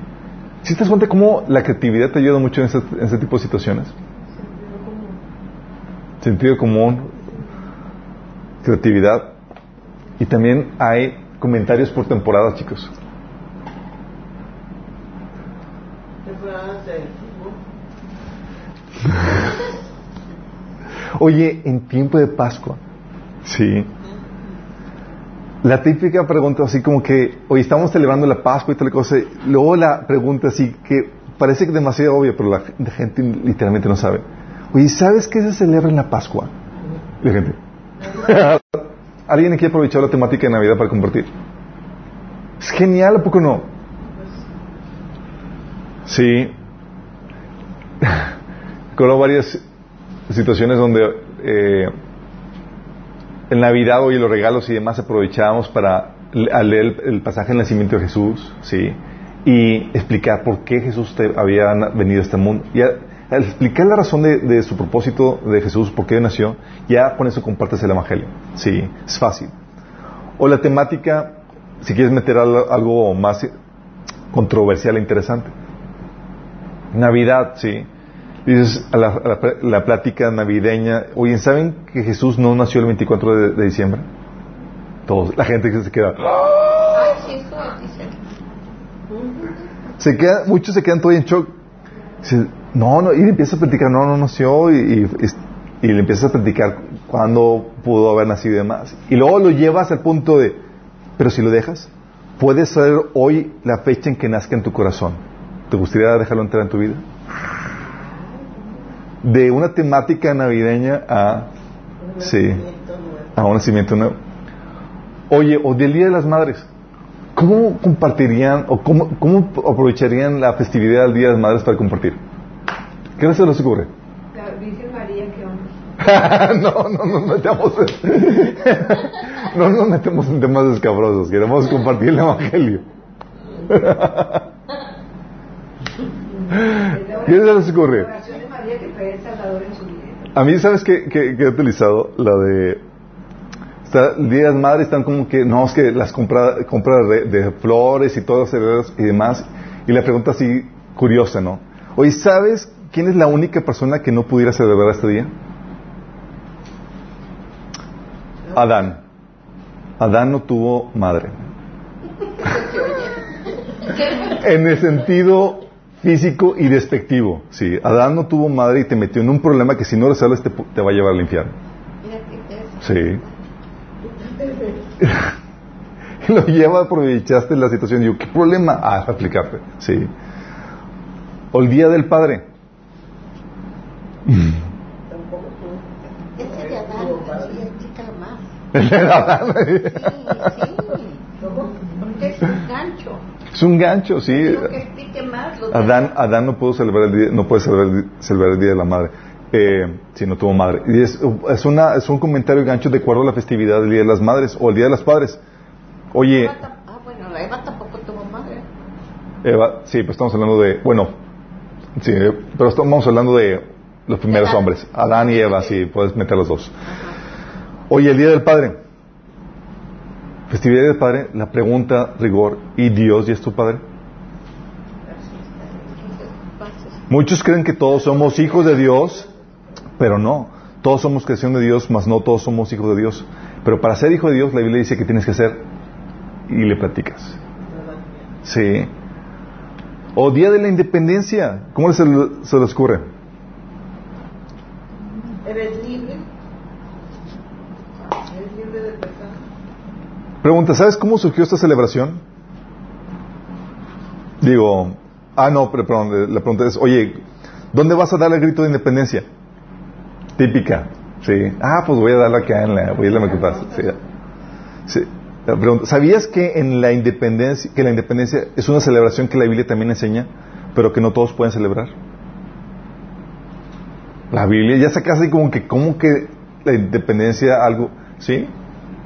¿Sí te das cuenta cómo la creatividad te ayuda mucho en ese tipo de situaciones? sentido común, creatividad. Y también hay comentarios por temporada, chicos. <laughs> Oye, en tiempo de Pascua, sí. La típica pregunta así como que, oye, estamos celebrando la Pascua y tal cosa. Luego la pregunta así que parece que demasiado obvia, pero la gente literalmente no sabe. Oye, ¿sabes qué se celebra en la Pascua? La gente. <laughs> ¿Alguien aquí aprovechó la temática de Navidad para compartir? Es genial, ¿a poco no? Sí. <laughs> Conozco varias situaciones donde eh, en Navidad, hoy los regalos y demás aprovechábamos para leer el, pasaje del nacimiento de Jesús, ¿sí? Y explicar por qué Jesús había venido a este mundo. Y al explicar la razón de, su propósito de Jesús, por qué nació, ya con eso compartes el Evangelio. Sí, es fácil. O la temática, si quieres meter algo más controversial e interesante. Navidad, sí. Dices a la, plática navideña, oye, ¿saben que Jesús no nació el 24 de, diciembre? Todos, la gente que se queda. Se queda, muchos se quedan todavía en shock. no, no, y le empieza a platicar, no, no nació, y, y, le empiezas a platicar cuándo pudo haber nacido y demás. Y luego lo llevas al punto de, pero si lo dejas, puede ser hoy la fecha en que nazca en tu corazón. ¿Te gustaría dejarlo entrar en tu vida? De una temática navideña a, sí, a un nacimiento nuevo. Oye, o del Día de las Madres, ¿cómo compartirían o cómo, cómo aprovecharían la festividad del Día de las Madres para compartir? ¿Qué se les ocurre? María <laughs> no, no nos metemos en, <laughs> no nos metemos en temas escabrosos, queremos compartir el Evangelio. <laughs> ¿Qué se les ocurre? A mí, ¿sabes qué, he utilizado? La de... Está, Días Madres están como que, no, es que las compras compra de, flores y todo y demás. Y la pregunta así curiosa, ¿no? Oye, ¿sabes quién es la única persona que no pudiera celebrar este día? Adán. Adán no tuvo madre. <laughs> en el sentido físico y despectivo. Sí, Adán no tuvo madre y te metió en un problema que si no resuelves te, te va a llevar al infierno. Sí. <laughs> lo lleva, aprovechaste la situación y digo, ¿qué problema? Ah, explicarte. Sí. O el día del padre. Este de Adán más. <laughs> El de Adán. Sí, sí. Porque es un gancho. Es un gancho, sí. Adán, Adán no pudo celebrar el día, no puede celebrar, el día de la madre. Eh, si no tuvo madre. Y es, es, una, es un comentario gancho de acuerdo a la festividad del Día de las Madres o el Día de los Padres. Oye. Ah, bueno, Eva tampoco tuvo madre. Eva, sí, pero estamos hablando de, bueno, sí, pero estamos hablando de los primeros hombres, Adán y Eva, sí, puedes meter los dos. Oye, el Día del Padre. Festividad del Padre, la pregunta, rigor, ¿y Dios y es tu Padre? Muchos creen que todos somos hijos de Dios, pero no. Todos somos creación de Dios, mas no todos somos hijos de Dios. Pero para ser hijo de Dios, la Biblia dice que tienes que ser y le platicas. Sí. O Día de la Independencia. ¿Cómo se, se les ocurre? Eres. Pregunta, ¿sabes cómo surgió esta celebración? Digo, ah, no, perdón, la pregunta es, oye, ¿dónde vas a dar el grito de independencia? Típica, sí. Ah, pues voy a darla acá en la, voy a la sí. sí. Pregunta, ¿sabías que en la independencia, que la independencia es una celebración que la Biblia también enseña, pero que no todos pueden celebrar? La Biblia ya saca así como que, como que la independencia algo, ¿sí?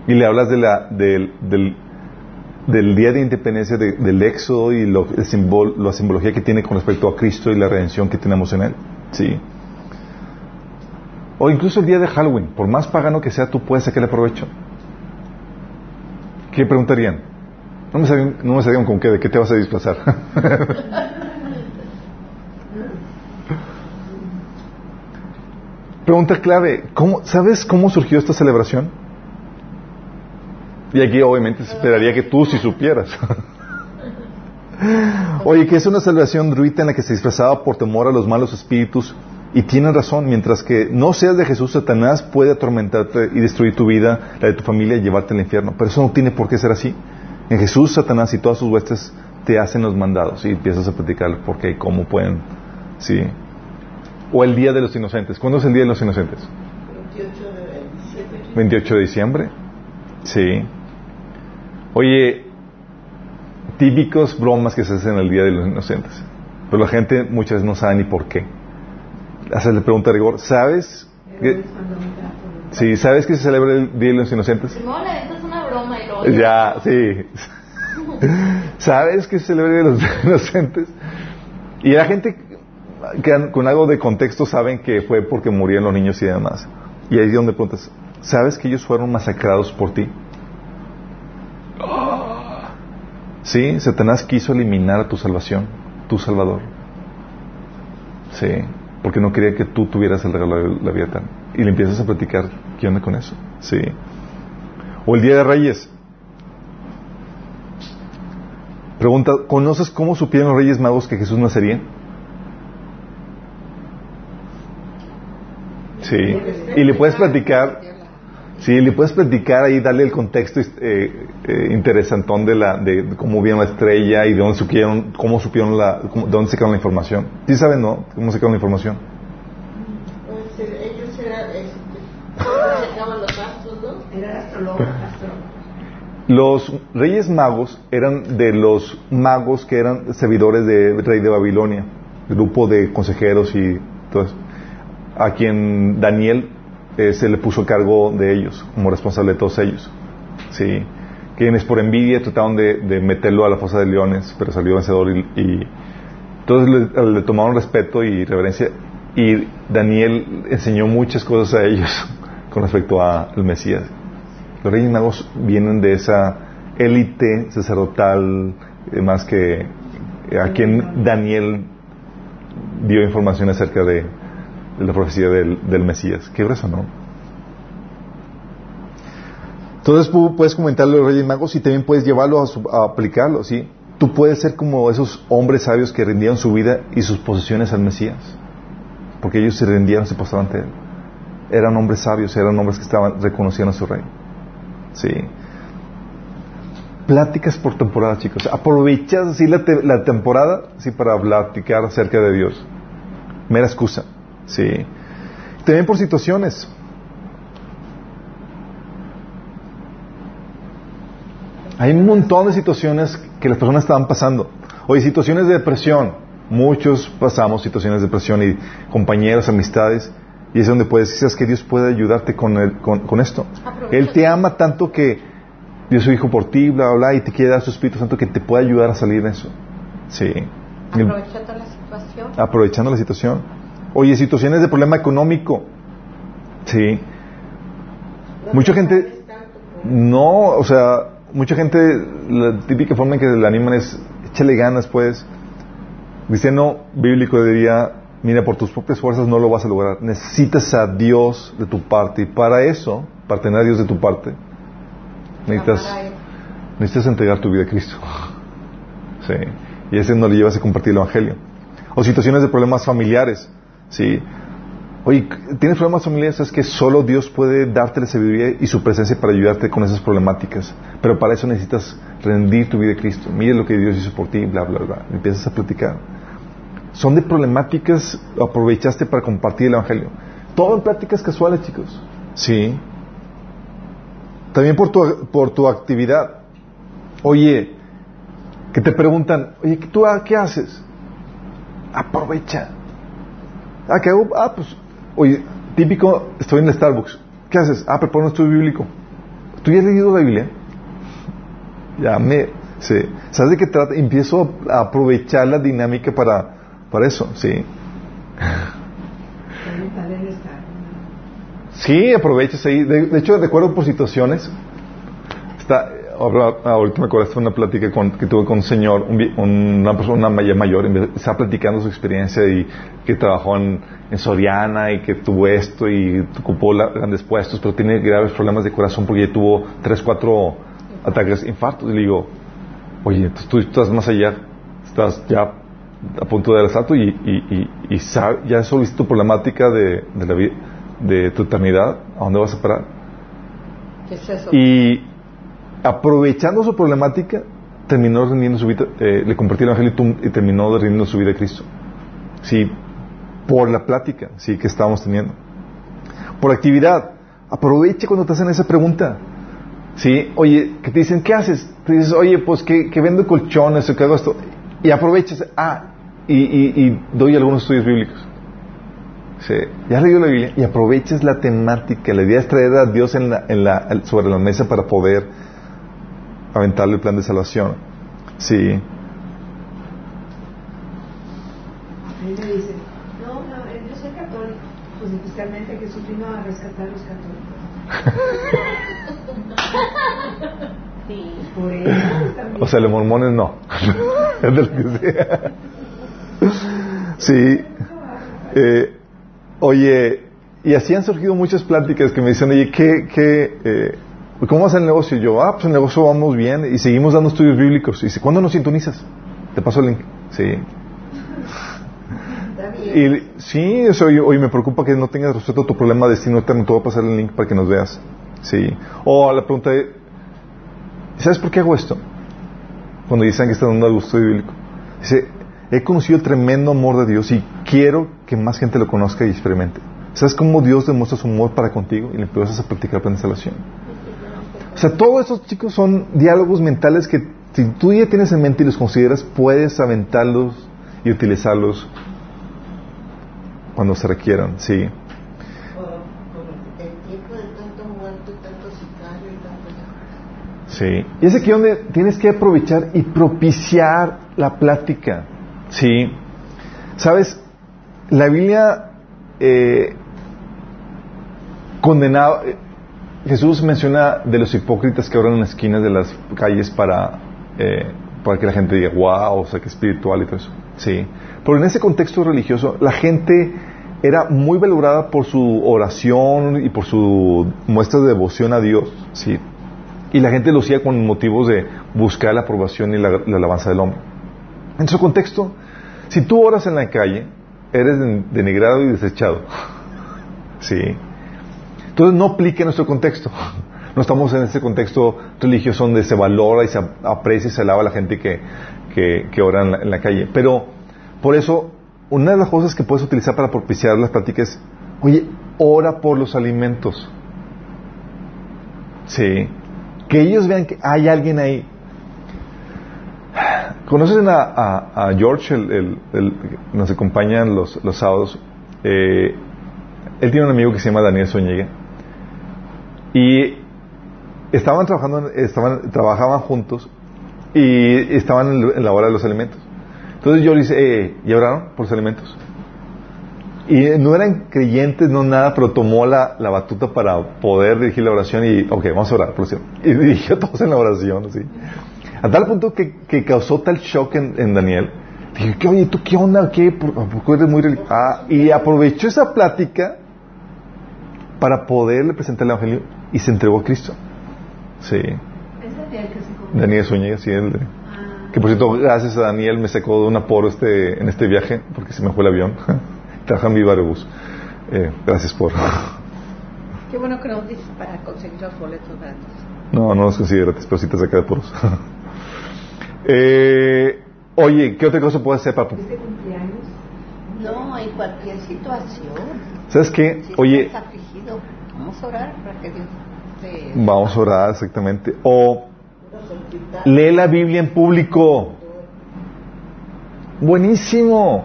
Y le hablas de la, del, del, día de independencia del éxodo y lo, el la simbología que tiene con respecto a Cristo y la redención que tenemos en Él. ¿sí? O incluso el día de Halloween, por más pagano que sea, tú puedes sacarle provecho. ¿Qué preguntarían? No me sabían, no me sabían con qué, de qué te vas a disfrazar. <laughs> Pregunta clave, ¿cómo, ¿sabes cómo surgió esta celebración? Y aquí obviamente se esperaría que tú si supieras. <laughs> Oye, que es una salvación druita en la que se disfrazaba por temor a los malos espíritus. Y tienen razón, mientras que no seas de Jesús, Satanás puede atormentarte y destruir tu vida, la de tu familia y llevarte al infierno. Pero eso no tiene por qué ser así. En Jesús, Satanás y todas sus huestes te hacen los mandados y empiezas a platicar por qué y cómo pueden. Sí. O el Día de los Inocentes. ¿Cuándo es el Día de los Inocentes? 28 de diciembre. 28 de diciembre. Sí. Oye, típicos bromas que se hacen el Día de los Inocentes. Pero la gente muchas veces no sabe ni por qué. Hacerle pregunta de rigor. ¿Sabes? Que, sí, ¿sabes que se celebra el Día de los Inocentes? Ya, sí. <laughs> ¿Sabes que se celebra el Día de los <laughs> Inocentes? Y la gente que con algo de contexto saben que fue porque murieron los niños y demás. Y ahí es donde preguntas, ¿sabes que ellos fueron masacrados por ti? Sí, Satanás quiso eliminar a tu salvación, tu salvador. Sí, porque no quería que tú tuvieras el regalo de la vida eterna. Y le empiezas a platicar, ¿qué onda con eso? Sí. O el Día de Reyes. Pregunta, ¿conoces cómo supieron los Reyes Magos que Jesús nacería? Sí. Y le puedes platicar, sí, le puedes platicar ahí, darle el contexto eh, eh, interesantón de la, de cómo vieron la estrella y de dónde supieron, cómo supieron la, cómo- de dónde sacaron la información. ¿Sí saben, no? ¿Cómo sacaron la información? Pues, eh, ellos eran, este, sacaban los. Los reyes magos eran de los magos que eran servidores del rey de Babilonia, grupo de consejeros y todo eso, a quien Daniel eh, se le puso cargo de ellos, como responsable de todos ellos. Sí. Quienes por envidia trataron de, meterlo a la fosa de leones, pero salió vencedor y, y entonces le, le tomaron respeto y reverencia y Daniel enseñó muchas cosas a ellos <laughs> con respecto al Mesías. Los reyes magos vienen de esa élite sacerdotal, eh, más que eh, a quien Daniel dio información acerca de la profecía del, del Mesías. Qué grueso, ¿no? Entonces puedes comentarle a los reyes magos y también puedes llevarlo a, aplicarlo, ¿sí? Tú puedes ser como esos hombres sabios que rendieron su vida y sus posesiones al Mesías, porque ellos se rendieron, se postraron ante él. Eran hombres sabios, eran hombres que estaban reconociendo a su rey. Sí. Pláticas por temporada, chicos. Aprovechas así la, la temporada sí, para platicar acerca de Dios. Mera excusa. Sí. También por situaciones. Hay un montón de situaciones que las personas estaban pasando. Oye, situaciones de depresión. Muchos pasamos situaciones de depresión y compañeros, amistades. Y es donde puedes decir, "¿Sabes que Dios puede ayudarte con, el- con, con esto. Aprovecha. Él te ama tanto que Dios su Hijo por ti, bla, bla, bla, y te quiere dar su Espíritu Santo que te puede ayudar a salir de eso. Sí. Aprovechando la situación. aprovechando la situación. Oye, situaciones de problema económico. Sí. No Mucha te gente- tanto No, o sea, mucha gente, la típica forma en que le animan es, échale ganas, pues. Cristiano bíblico diría, mira, por tus propias fuerzas no lo vas a lograr. Necesitas a Dios de tu parte. Y para eso, para tener a Dios de tu parte, necesitas, necesitas entregar tu vida a Cristo. Sí. Y ese no le llevas a compartir el Evangelio. O situaciones de problemas familiares. Sí. Oye, ¿tienes problemas familiares? Es que solo Dios puede darte la sabiduría y su presencia para ayudarte con esas problemáticas. Pero para eso necesitas rendir tu vida a Cristo. Mire lo que Dios hizo por ti, bla, bla, bla. Empiezas a platicar. Son de problemáticas, aprovechaste para compartir el Evangelio. Todo en pláticas casuales, chicos. Sí. También por tu, por tu actividad. Oye, que te preguntan, oye, ¿tú ah, qué haces? Aprovecha. Ah, ¿qué hago? Ah, pues, oye, típico, estoy en el Starbucks. ¿Qué haces? Ah, preparo un estudio bíblico. ¿Tú ya has leído la Biblia? Ya me, sí. ¿Sabes de qué trata? Empiezo a aprovechar la dinámica para, para eso, sí. Sí, aprovechas ahí. De, de hecho, recuerdo por situaciones. Está, ahora- ahorita me acuerdo de una plática con- que tuve con un señor, un una persona mayor, estaba platicando su experiencia y que trabajó en, en Soriana y que tuvo esto y ocupó la- grandes puestos, pero tiene graves problemas de corazón porque tuvo tres, cuatro ataques, infartos. Y le digo, oye, entonces tú estás más allá. estás ya a punto de dar el salto y, y, y, y sab- ya resolviste tu problemática de, de, la vi- de tu eternidad, ¿a dónde vas a parar? ¿Qué es eso? Y aprovechando su problemática, terminó rindiendo su vida, eh, le compartió el Evangelio y terminó rindiendo su vida a Cristo. Sí, por la plática, sí, que estábamos teniendo. Por actividad, aproveche cuando te hacen esa pregunta. Sí, oye, que te dicen, ¿qué haces? Te dices, oye, pues que, vendo colchones o que hago esto. Y aprovechas, ah, y, y- y doy algunos estudios bíblicos. Sí, ya leído la Biblia y aproveches la temática. La idea es traer a Dios en la, sobre la mesa para poder aventarle el plan de salvación. Sí, Ahí me dicen, no, no, eh, yo soy católico. Pues especialmente Jesús vino a rescatar a los católicos. <laughs> Sí. Por eso también. o sea, los mormones no. <laughs> Es de lo que sea. Sí. Eh, oye, y así han surgido muchas pláticas que me dicen, oye, ¿qué, qué, eh, ¿cómo vas el negocio? Y yo, ah, pues el negocio vamos bien y seguimos dando estudios bíblicos. Y dice, ¿cuándo nos sintonizas? Te paso el link. Sí. <laughs> Y sí, o sea, oye, oye, me preocupa que no tengas resuelto tu problema de destino eterno. Te voy a pasar el link para que nos veas. Sí. O la pregunta de, ¿sabes por qué hago esto? Cuando dicen que están dando algo estudio bíblico. Dice, he conocido el tremendo amor de Dios y quiero que más gente lo conozca y experimente. ¿Sabes cómo Dios demuestra su amor para contigo? Y le empiezas a practicar plan de salvación. O sea, todos estos chicos son diálogos mentales que si tú ya tienes en mente y los consideras, puedes aventarlos y utilizarlos cuando se requieran, sí. Sí. Y es aquí donde tienes que aprovechar y propiciar la plática. Sí. Sabes, la Biblia eh, condenaba. eh, Jesús menciona de los hipócritas que oran en las esquinas de las calles para, eh, para que la gente diga, wow, o sea, que espiritual y todo eso. Sí. Pero en ese contexto religioso, la gente era muy valorada por su oración y por su muestra de devoción a Dios. Sí. Y la gente lo hacía con motivos de buscar la aprobación y la, la alabanza del hombre. En su contexto, si tú oras en la calle, eres den- denigrado y desechado. <laughs> Sí. Entonces no aplica en nuestro contexto. <laughs> No estamos en ese contexto religioso donde se valora y se aprecia y se alaba a la gente que, que, ora en la, en la calle. Pero por eso, una de las cosas que puedes utilizar para propiciar las pláticas es, oye, ora por los alimentos. Sí. Que ellos vean que hay alguien ahí. <sighs> ¿Conocen a, George, el, el- nos acompaña los, los sábados? Eh, él tiene un amigo que se llama Daniel Zúñiga. Y estaban trabajando, estaban, trabajaban juntos y estaban en, la hora de los alimentos. Entonces yo le dije, eh, ¿ya oraron por los alimentos? Y no eran creyentes, no nada, pero tomó la, la batuta para poder dirigir la oración y, ok, vamos a orar por alimentos. <laughs> Y dirigió a todos en la oración, así. A tal punto que, que causó tal shock en, en Daniel. Dije, ¿qué, oye, ¿tú qué onda? ¿Qué? ¿Por, por qué eres muy relig-?" Ah, y aprovechó esa plática para poderle presentar el Evangelio y se entregó a Cristo. Sí. Es Daniel que se. Daniel Zúñiga, sí, el de- Ah, que por cierto, gracias a Daniel me sacó de un apuro este, en este viaje, porque se me fue el avión. <laughs> Trabaja en Viva Aerobús. Eh, gracias por... <laughs> Qué bueno que nos dices para conseguir los boletos gratis. No, no los considero gratis, pero sí te saca de puros. <laughs> eh, oye, ¿qué otra cosa puedes hacer para... este cumpleaños. No, en cualquier situación. ¿Sabes qué? Si Oye, estás afligido, vamos a orar para que Dios te... vamos a orar exactamente. O lee la Biblia en público. Buenísimo.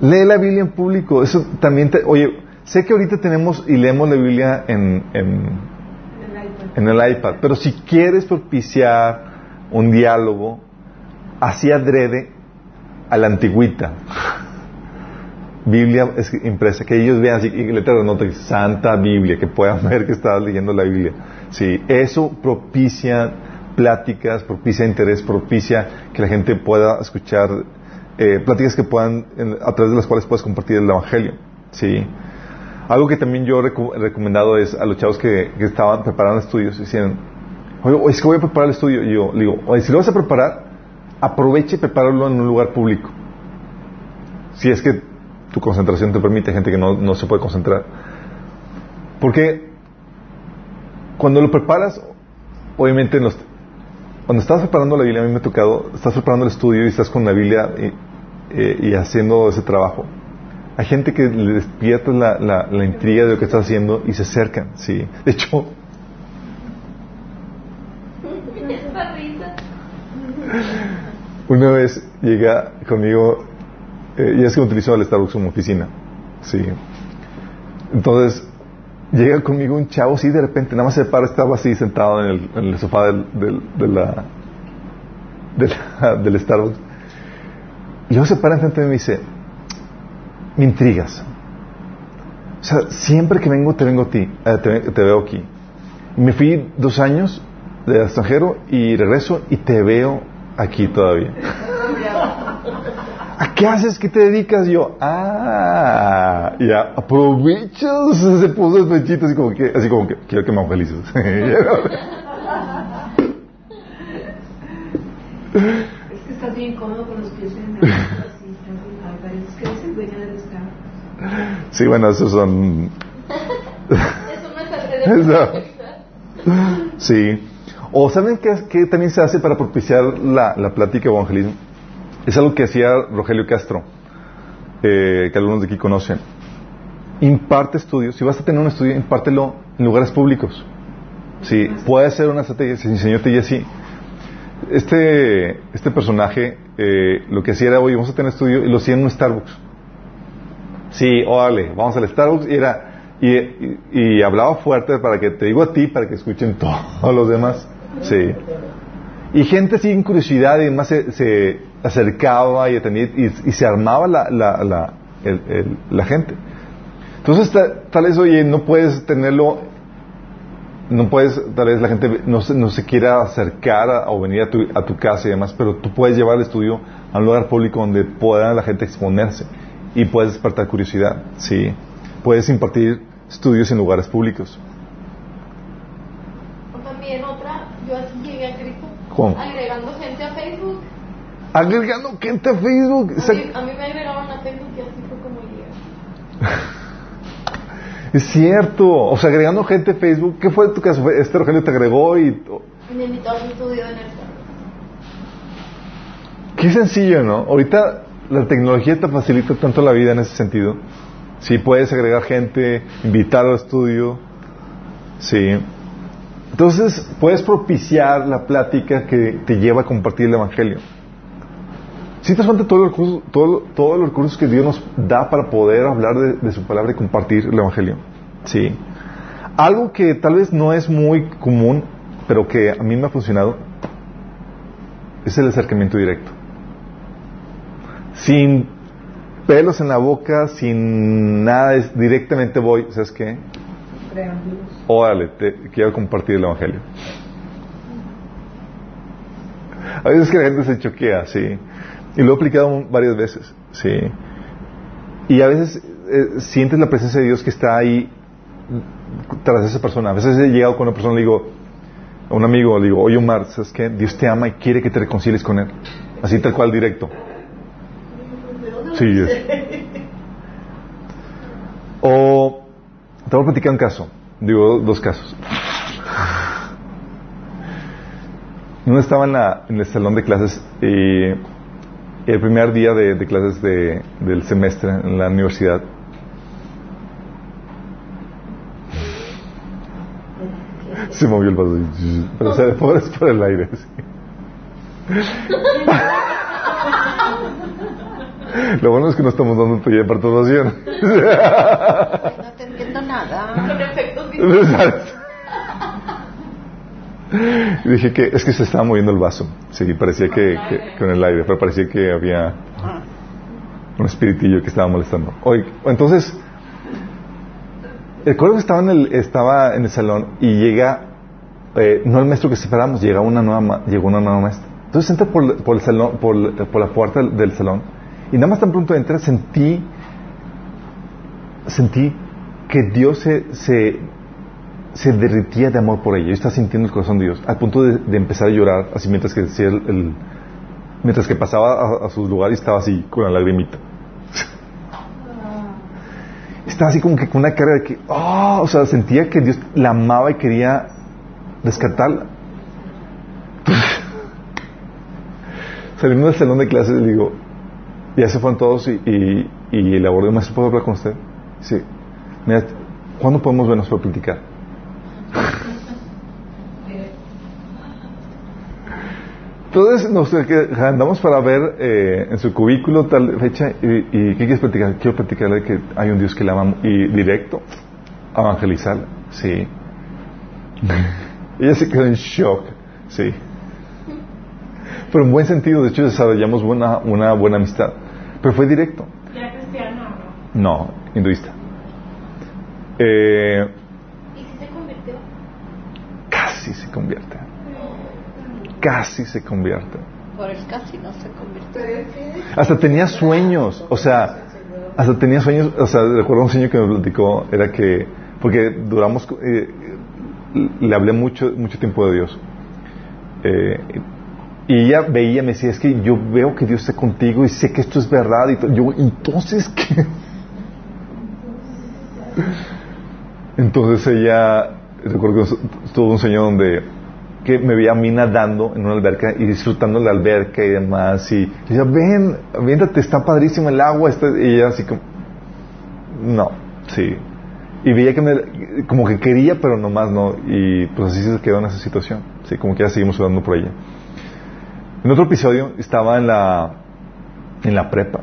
Lee la Biblia en público. Eso también te... Oye, sé que ahorita tenemos y leemos la Biblia en, en, En el iPad. en el iPad, pero si quieres propiciar un diálogo, así adrede a la antigüita. Biblia es impresa, que ellos vean así, y letra nota, Santa Biblia, que puedan <laughs> ver que estás leyendo la Biblia. Sí, eso propicia pláticas, propicia interés, propicia que la gente pueda escuchar eh, pláticas que puedan, a través de las cuales puedas compartir el Evangelio. Sí. Algo que también yo he reco- recomendado es a los chavos que, que estaban preparando estudios, decían, oye, es que voy a preparar el estudio. Y yo le digo, oye, si lo vas a preparar, aproveche y prepáralo en un lugar público. Si es que tu concentración te permite, gente que no, no se puede concentrar. Porque cuando lo preparas, obviamente los, cuando estás preparando la Biblia, a mí me ha tocado, estás preparando el estudio y estás con la Biblia y, y haciendo ese trabajo. Hay gente que le despierta la, la, la, intriga de lo que estás haciendo y se acercan, sí. De hecho... <laughs> Una vez llega conmigo, eh, ya es que utilizo el Starbucks como oficina, sí. Entonces, llega conmigo un chavo, sí, de repente, nada más se para, estaba así sentado en el, sofá del, del, de la, <laughs> del Starbucks. Y luego se para enfrente de mí y me dice, me intrigas. O sea, siempre que vengo te vengo a ti, eh, te, te, veo aquí. Me fui dos años de extranjero y regreso y te veo aquí todavía. <laughs> ¿A qué haces? ¿Qué te dedicas? yo, ah, ya, aprovechas. <laughs> Se puso el pechito así como que, así como que, quiero que me evangelices. <laughs> es que estás bien cómodo con los pies en el Sí, bueno, esos son... <laughs> Eso no es Eso. Sí. O ¿saben qué, qué, también se hace para propiciar la, la plática evangelismo? Es algo que hacía Rogelio Castro, eh, que algunos de aquí conocen. Imparte estudios. Si vas a tener un estudio, impártelo en lugares públicos. Sí, puede ser una estrategia. Si enseñó así. Este, este personaje eh, lo que hacía era, oye, vamos a tener estudio, y lo hacía en un Starbucks. Sí, órale, vamos al Starbucks y era y, y, y, hablaba fuerte para que te digo a ti para que escuchen <laughs> todos los demás. Sí. Y gente sin curiosidad y demás se, se acercaba y atendía y, se armaba la, la, la, el, la gente. Entonces, tal vez, oye, no puedes tenerlo, no puedes, tal vez la gente no se, no se quiera acercar o venir a tu, a tu casa y demás, pero tú puedes llevar el estudio a un lugar público donde pueda la gente exponerse y puedes despertar curiosidad, sí. Puedes impartir estudios en lugares públicos. O también otra, yo así llegué Agregando gente a Facebook. Agregando gente a Facebook. A mí, a mí me agregaron a Facebook y así fue como llegué. <laughs> es cierto. O sea, agregando gente a Facebook. ¿Qué fue tu caso? Este Rogelio te agregó y... Me invitó a su estudio en el Qué sencillo, ¿no? Ahorita la tecnología te facilita tanto la vida en ese sentido. Sí, puedes agregar gente, invitar al estudio. Sí. Entonces, puedes propiciar la plática que te lleva a compartir el Evangelio. Si te todos los recursos, todo, recursos que Dios nos da para poder hablar de, de, su palabra y compartir el Evangelio. Sí. Algo que tal vez no es muy común, pero que a mí me ha funcionado, es el acercamiento directo sin pelos en la boca, sin nada, es, directamente voy, ¿sabes qué? Órale, te quiero compartir el Evangelio. A veces que la gente se choquea, sí. Y lo he aplicado varias veces, sí. Y a veces eh, sientes la presencia de Dios que está ahí tras esa persona. A veces he llegado con una persona y le digo, a un amigo, le digo, oye Omar, ¿sabes qué? Dios te ama y quiere que te reconcilies con Él. Así tal cual, directo. Sí, es. O te voy a platicar un caso. Digo, dos casos. Uno estaba en, la, en, el salón de clases y el primer día de, de clases de, del semestre en la universidad. Se movió el vaso, <laughs> pero se por el aire. Sí. <laughs> Lo bueno es que no estamos dando tuya de participación. No te entiendo nada. Con efectos <laughs> visuales. Y dije que es que se estaba moviendo el vaso. Sí, parecía que, que con el aire, pero parecía que había un espiritillo que estaba molestando. Oye, entonces, recuerdo que estaba en el, estaba en el salón y llega, eh, no el maestro que esperábamos, llega una nueva, llegó una nueva maestra. Entonces entra por, por el salón, por, por la puerta del, del salón y nada más tan pronto entré, sentí, sentí que Dios se, se, se, derritía de amor por ella. Yo estaba sintiendo el corazón de Dios, al punto de, de empezar a llorar, así mientras que decía el, el, Mientras que pasaba a, a sus lugares estaba así, con la lagrimita. Estaba así como que con una cara de que, oh, o sea, sentía que Dios la amaba y quería rescatarla. <laughs> Salimos del salón de clases le digo, ya se fueron todos y, y, y el abordé, maestro, ¿puedo hablar con usted? Sí. Mira, ¿cuándo podemos vernos para platicar? Entonces nos andamos para ver eh, en su cubículo tal fecha y, y, ¿qué quieres platicar? Quiero platicarle que hay un Dios que la ama y directo, evangelizarla, sí. <laughs> Ella se quedó en shock, sí. Pero en buen sentido, de hecho desarrollamos una, una buena amistad. Pero fue directo. ¿Era cristiano o no? No, hinduista. Eh, ¿Y si se convirtió? casi se convierte. Casi se convierte. Por el casi no se convirtió. Hasta tenía sueños, o sea, hasta tenía sueños, o sea, recuerdo un sueño que me platicó, era que, porque duramos, eh, le hablé mucho, mucho tiempo de Dios. Eh, y ella veía, me decía, es que yo veo que Dios está contigo y sé que esto es verdad. Y yo, entonces, ¿qué? Entonces ella, recuerdo que tuvo un sueño donde que me veía a mí nadando en una alberca y disfrutando la alberca y demás. Y, decía, ven, viéntate, está padrísimo el agua. Está, y ella así como, no, sí. Y veía que me, como que quería, pero nomás no. Y pues así se quedó en esa situación. Sí, como que ya seguimos sudando por ella. En otro episodio estaba en la, en la prepa.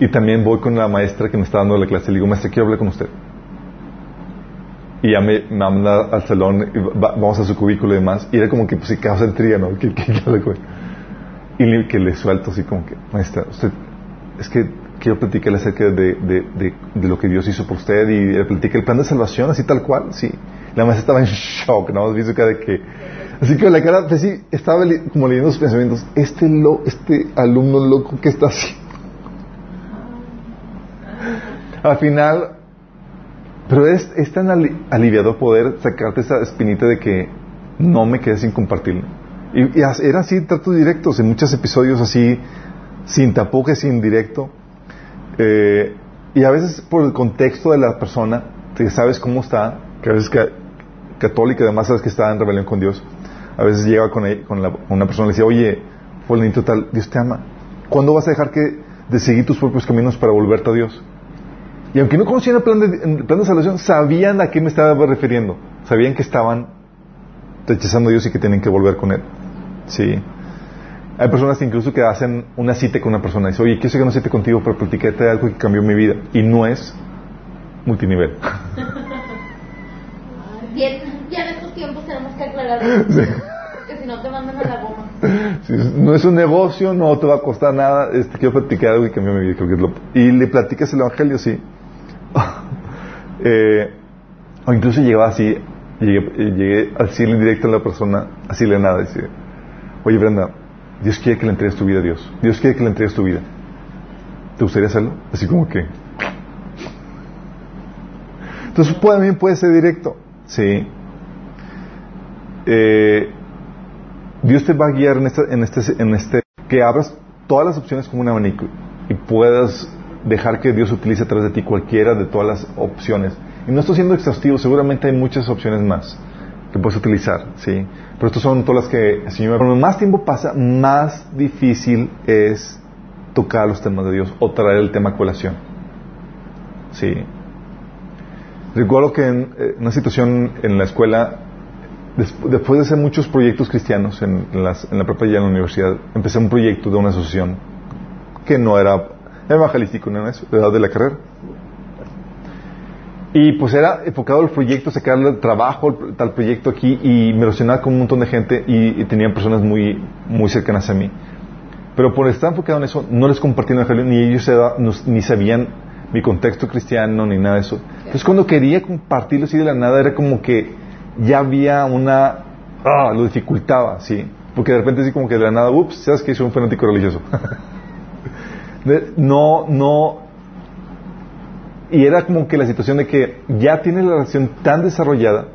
Y también voy con la maestra que me está dando la clase. Le digo, maestra, quiero hablar con usted. Y ya me, me manda al salón, y va- vamos a su cubículo y demás. Y era como que pues se causa intriga, ¿no? Que, que, que habla con él. Y le- que le suelto así como que, maestra, usted, es que quiero platicarle acerca de, de, de, lo que Dios hizo por usted y le platica el plan de salvación, así tal cual, sí. La maestra estaba en shock, ¿no? Su cara de que, así que la cara, pues sí, estaba li- como leyendo sus pensamientos, este, lo, este alumno loco que está así. Al final, pero es, es tan ali- aliviador poder sacarte esa espinita de que no me quedé sin compartirlo. Y, y as- era así, tratos directos, en muchos episodios así, sin tapuje, sin directo. Eh, y a veces por el contexto de la persona, que sabes cómo está, que a veces que, católica, además sabes que está en rebelión con Dios. A veces llega con, con, la- una persona y le dice, oye, fulanito tal, Dios te ama. ¿Cuándo vas a dejar que, de seguir tus propios caminos para volverte a Dios? Y aunque no conocían el plan de, el plan de salvación, sabían a qué me estaba refiriendo. Sabían que estaban rechazando a Dios y que tienen que volver con Él. Sí. Hay personas incluso que hacen una cita con una persona y dicen, oye, quiero hacer una cita contigo para platicarte algo que cambió mi vida. Y no es multinivel. Bien, tiempos tenemos que aclarar eso. <laughs> Porque si no te mandan a la goma. Sí, no es un negocio, no te va a costar nada. Este, quiero platicar algo que cambió mi vida. Creo que es lo- y le platicas el evangelio, sí. <laughs> Eh, o incluso llegaba así, llegué, eh, llegué a decirle directo a la persona, así le nada, dice, oye Brenda, Dios quiere que le entregues tu vida a Dios. Dios quiere que le entregues tu vida. ¿Te gustaría hacerlo? Así como que... Entonces también puede ser directo. Sí. Eh, Dios te va a guiar este, en este, que abras todas las opciones como un abanico y puedas dejar que Dios utilice a través de ti cualquiera de todas las opciones. Y no estoy siendo exhaustivo, seguramente hay muchas opciones más que puedes utilizar, ¿sí? Pero estas son todas las que el Señor... Cuando más tiempo pasa, más difícil es tocar los temas de Dios o traer el tema a colación. Sí. Recuerdo que en eh, una situación en la escuela después de hacer muchos proyectos cristianos en, las- en la prepa y en la universidad, empecé un proyecto de una asociación que no era evangelístico, no era eso, era de la carrera. Y pues era enfocado el proyecto, sacarle trabajo al- tal proyecto aquí y me relacionaba con un montón de gente y, y tenían personas muy, muy cercanas a mí. Pero por estar enfocado en eso, no les compartí el evangelio, ni ellos se da- no- ni sabían mi contexto cristiano, ni nada de eso. Entonces cuando quería compartirlo así de la nada, era como que ya había una... Ah, lo dificultaba, sí. Porque de repente así como que de la nada, ups, sabes que soy un fanático religioso. <laughs> No, no... Y era como que la situación de que ya tiene la relación tan desarrollada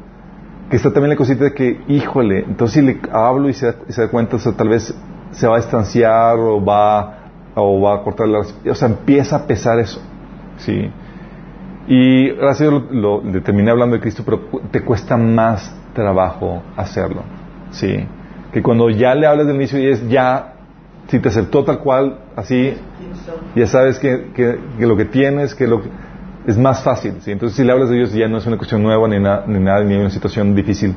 que está también la cosita de que, híjole, entonces si le hablo y se se da cuenta, o sea, tal vez se va a distanciar o va, o va a cortar la... O sea, empieza a pesar eso. ¿sí? Y gracias lo, lo, terminé hablando de Cristo, pero te cuesta más trabajo hacerlo. ¿sí? Que cuando ya le hablas del inicio y es ya, si te aceptó tal cual, así, ya sabes que, que, lo que tienes, que lo es más fácil. ¿sí? Entonces, si le hablas de Dios, ya no es una cuestión nueva ni, ni nada, ni una situación difícil,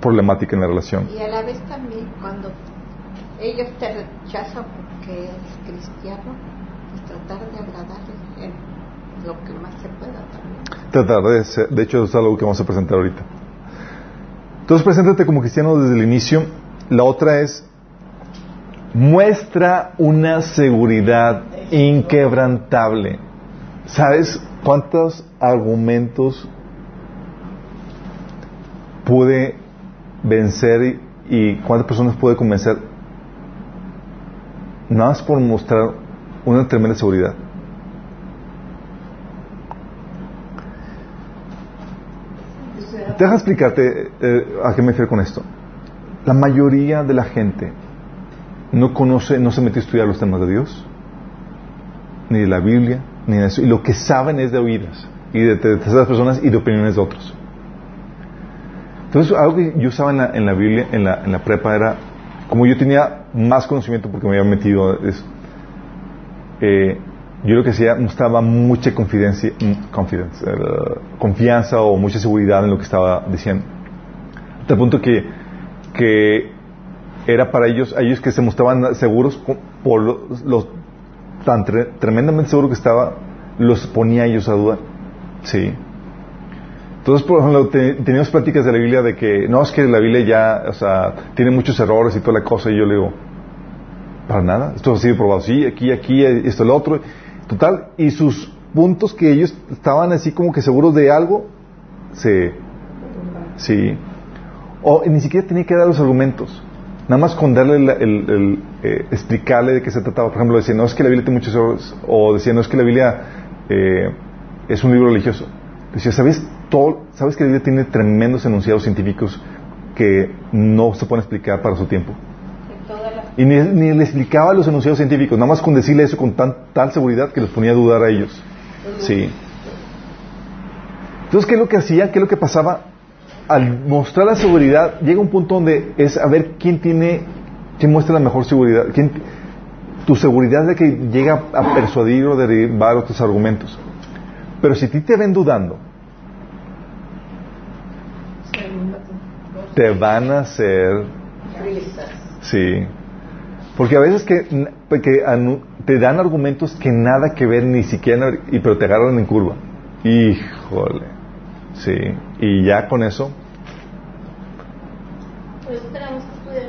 problemática en la relación. Y a la vez también, cuando ellos te rechazan porque eres cristiano, pues tratar de agradarles lo que más se pueda. Tratar de ser, de hecho, es algo que vamos a presentar ahorita. Entonces, preséntate como cristiano desde el inicio. La otra es muestra una seguridad inquebrantable. ¿Sabes cuántos argumentos puede vencer y, cuántas personas puede convencer? Nada más por mostrar una tremenda seguridad. Deja explicarte eh, a qué me refiero con esto. La mayoría de la gente no conoce, no se metió a estudiar los temas de Dios, ni de la Biblia, ni de eso. Y lo que saben es de oídas, y de terceras personas y de opiniones de otros. Entonces, algo que yo usaba en la, en la Biblia, en la, en la, prepa, era, como yo tenía más conocimiento porque me había metido, es, eh, yo lo que hacía mostraba mucha confidencia, uh, confianza o mucha seguridad en lo que estaba diciendo. Hasta el punto que, que era para ellos, ellos que se mostraban seguros por los, tan tremendamente seguros que estaba, los ponía ellos a dudar. Sí. Entonces, por ejemplo, teníamos pláticas de la Biblia de que, no, es que la Biblia ya, o sea, tiene muchos errores y toda la cosa, y yo le digo, para nada, esto ha sido probado, sí, aquí, aquí, esto, lo otro, total, y sus puntos que ellos estaban así como que seguros de algo, se, sí, o ni siquiera tenía que dar los argumentos. Nada más con darle el, eh, explicarle de qué se trataba. Por ejemplo, decía, no es que la Biblia tiene muchos errores. O decía, no es que la Biblia eh, es un libro religioso. Decía, ¿sabes, todo, ¿sabes que la Biblia tiene tremendos enunciados científicos que no se pueden explicar para su tiempo? Y ni, le explicaba los enunciados científicos, nada más con decirle eso con tan, tal seguridad que los ponía a dudar a ellos. Sí. Entonces, ¿qué es lo que hacía? ¿Qué es lo que pasaba? al mostrar la seguridad, llega un punto donde es a ver quién tiene, quién muestra la mejor seguridad, quién, tu seguridad de que llega a persuadir o derivar otros argumentos. Pero si a ti te ven dudando, te van a hacer... Sí. Porque a veces que, que te dan argumentos que nada que ver ni siquiera, y, pero te agarran en curva. Híjole. Sí. Y ya con eso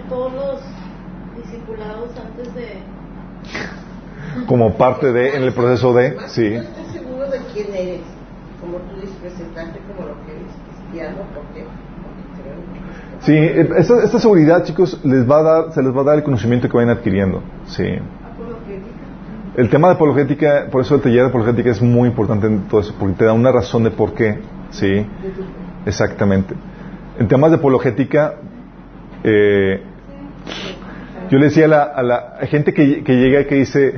todos los discipulados antes de... Como parte de, en el proceso de, sí. No estoy seguro de quién eres, como tú dices, presentarte como lo que eres cristiano, porque... Sí, esta, esta, seguridad, chicos, les va a dar, se les va a dar el conocimiento que vayan adquiriendo. Sí. El tema de apologética, por eso el taller de apologética es muy importante en todo eso, porque te da una razón de por qué. Sí. Exactamente. En temas de apologética, eh, yo le decía a la, a la gente que, que, llega y que dice,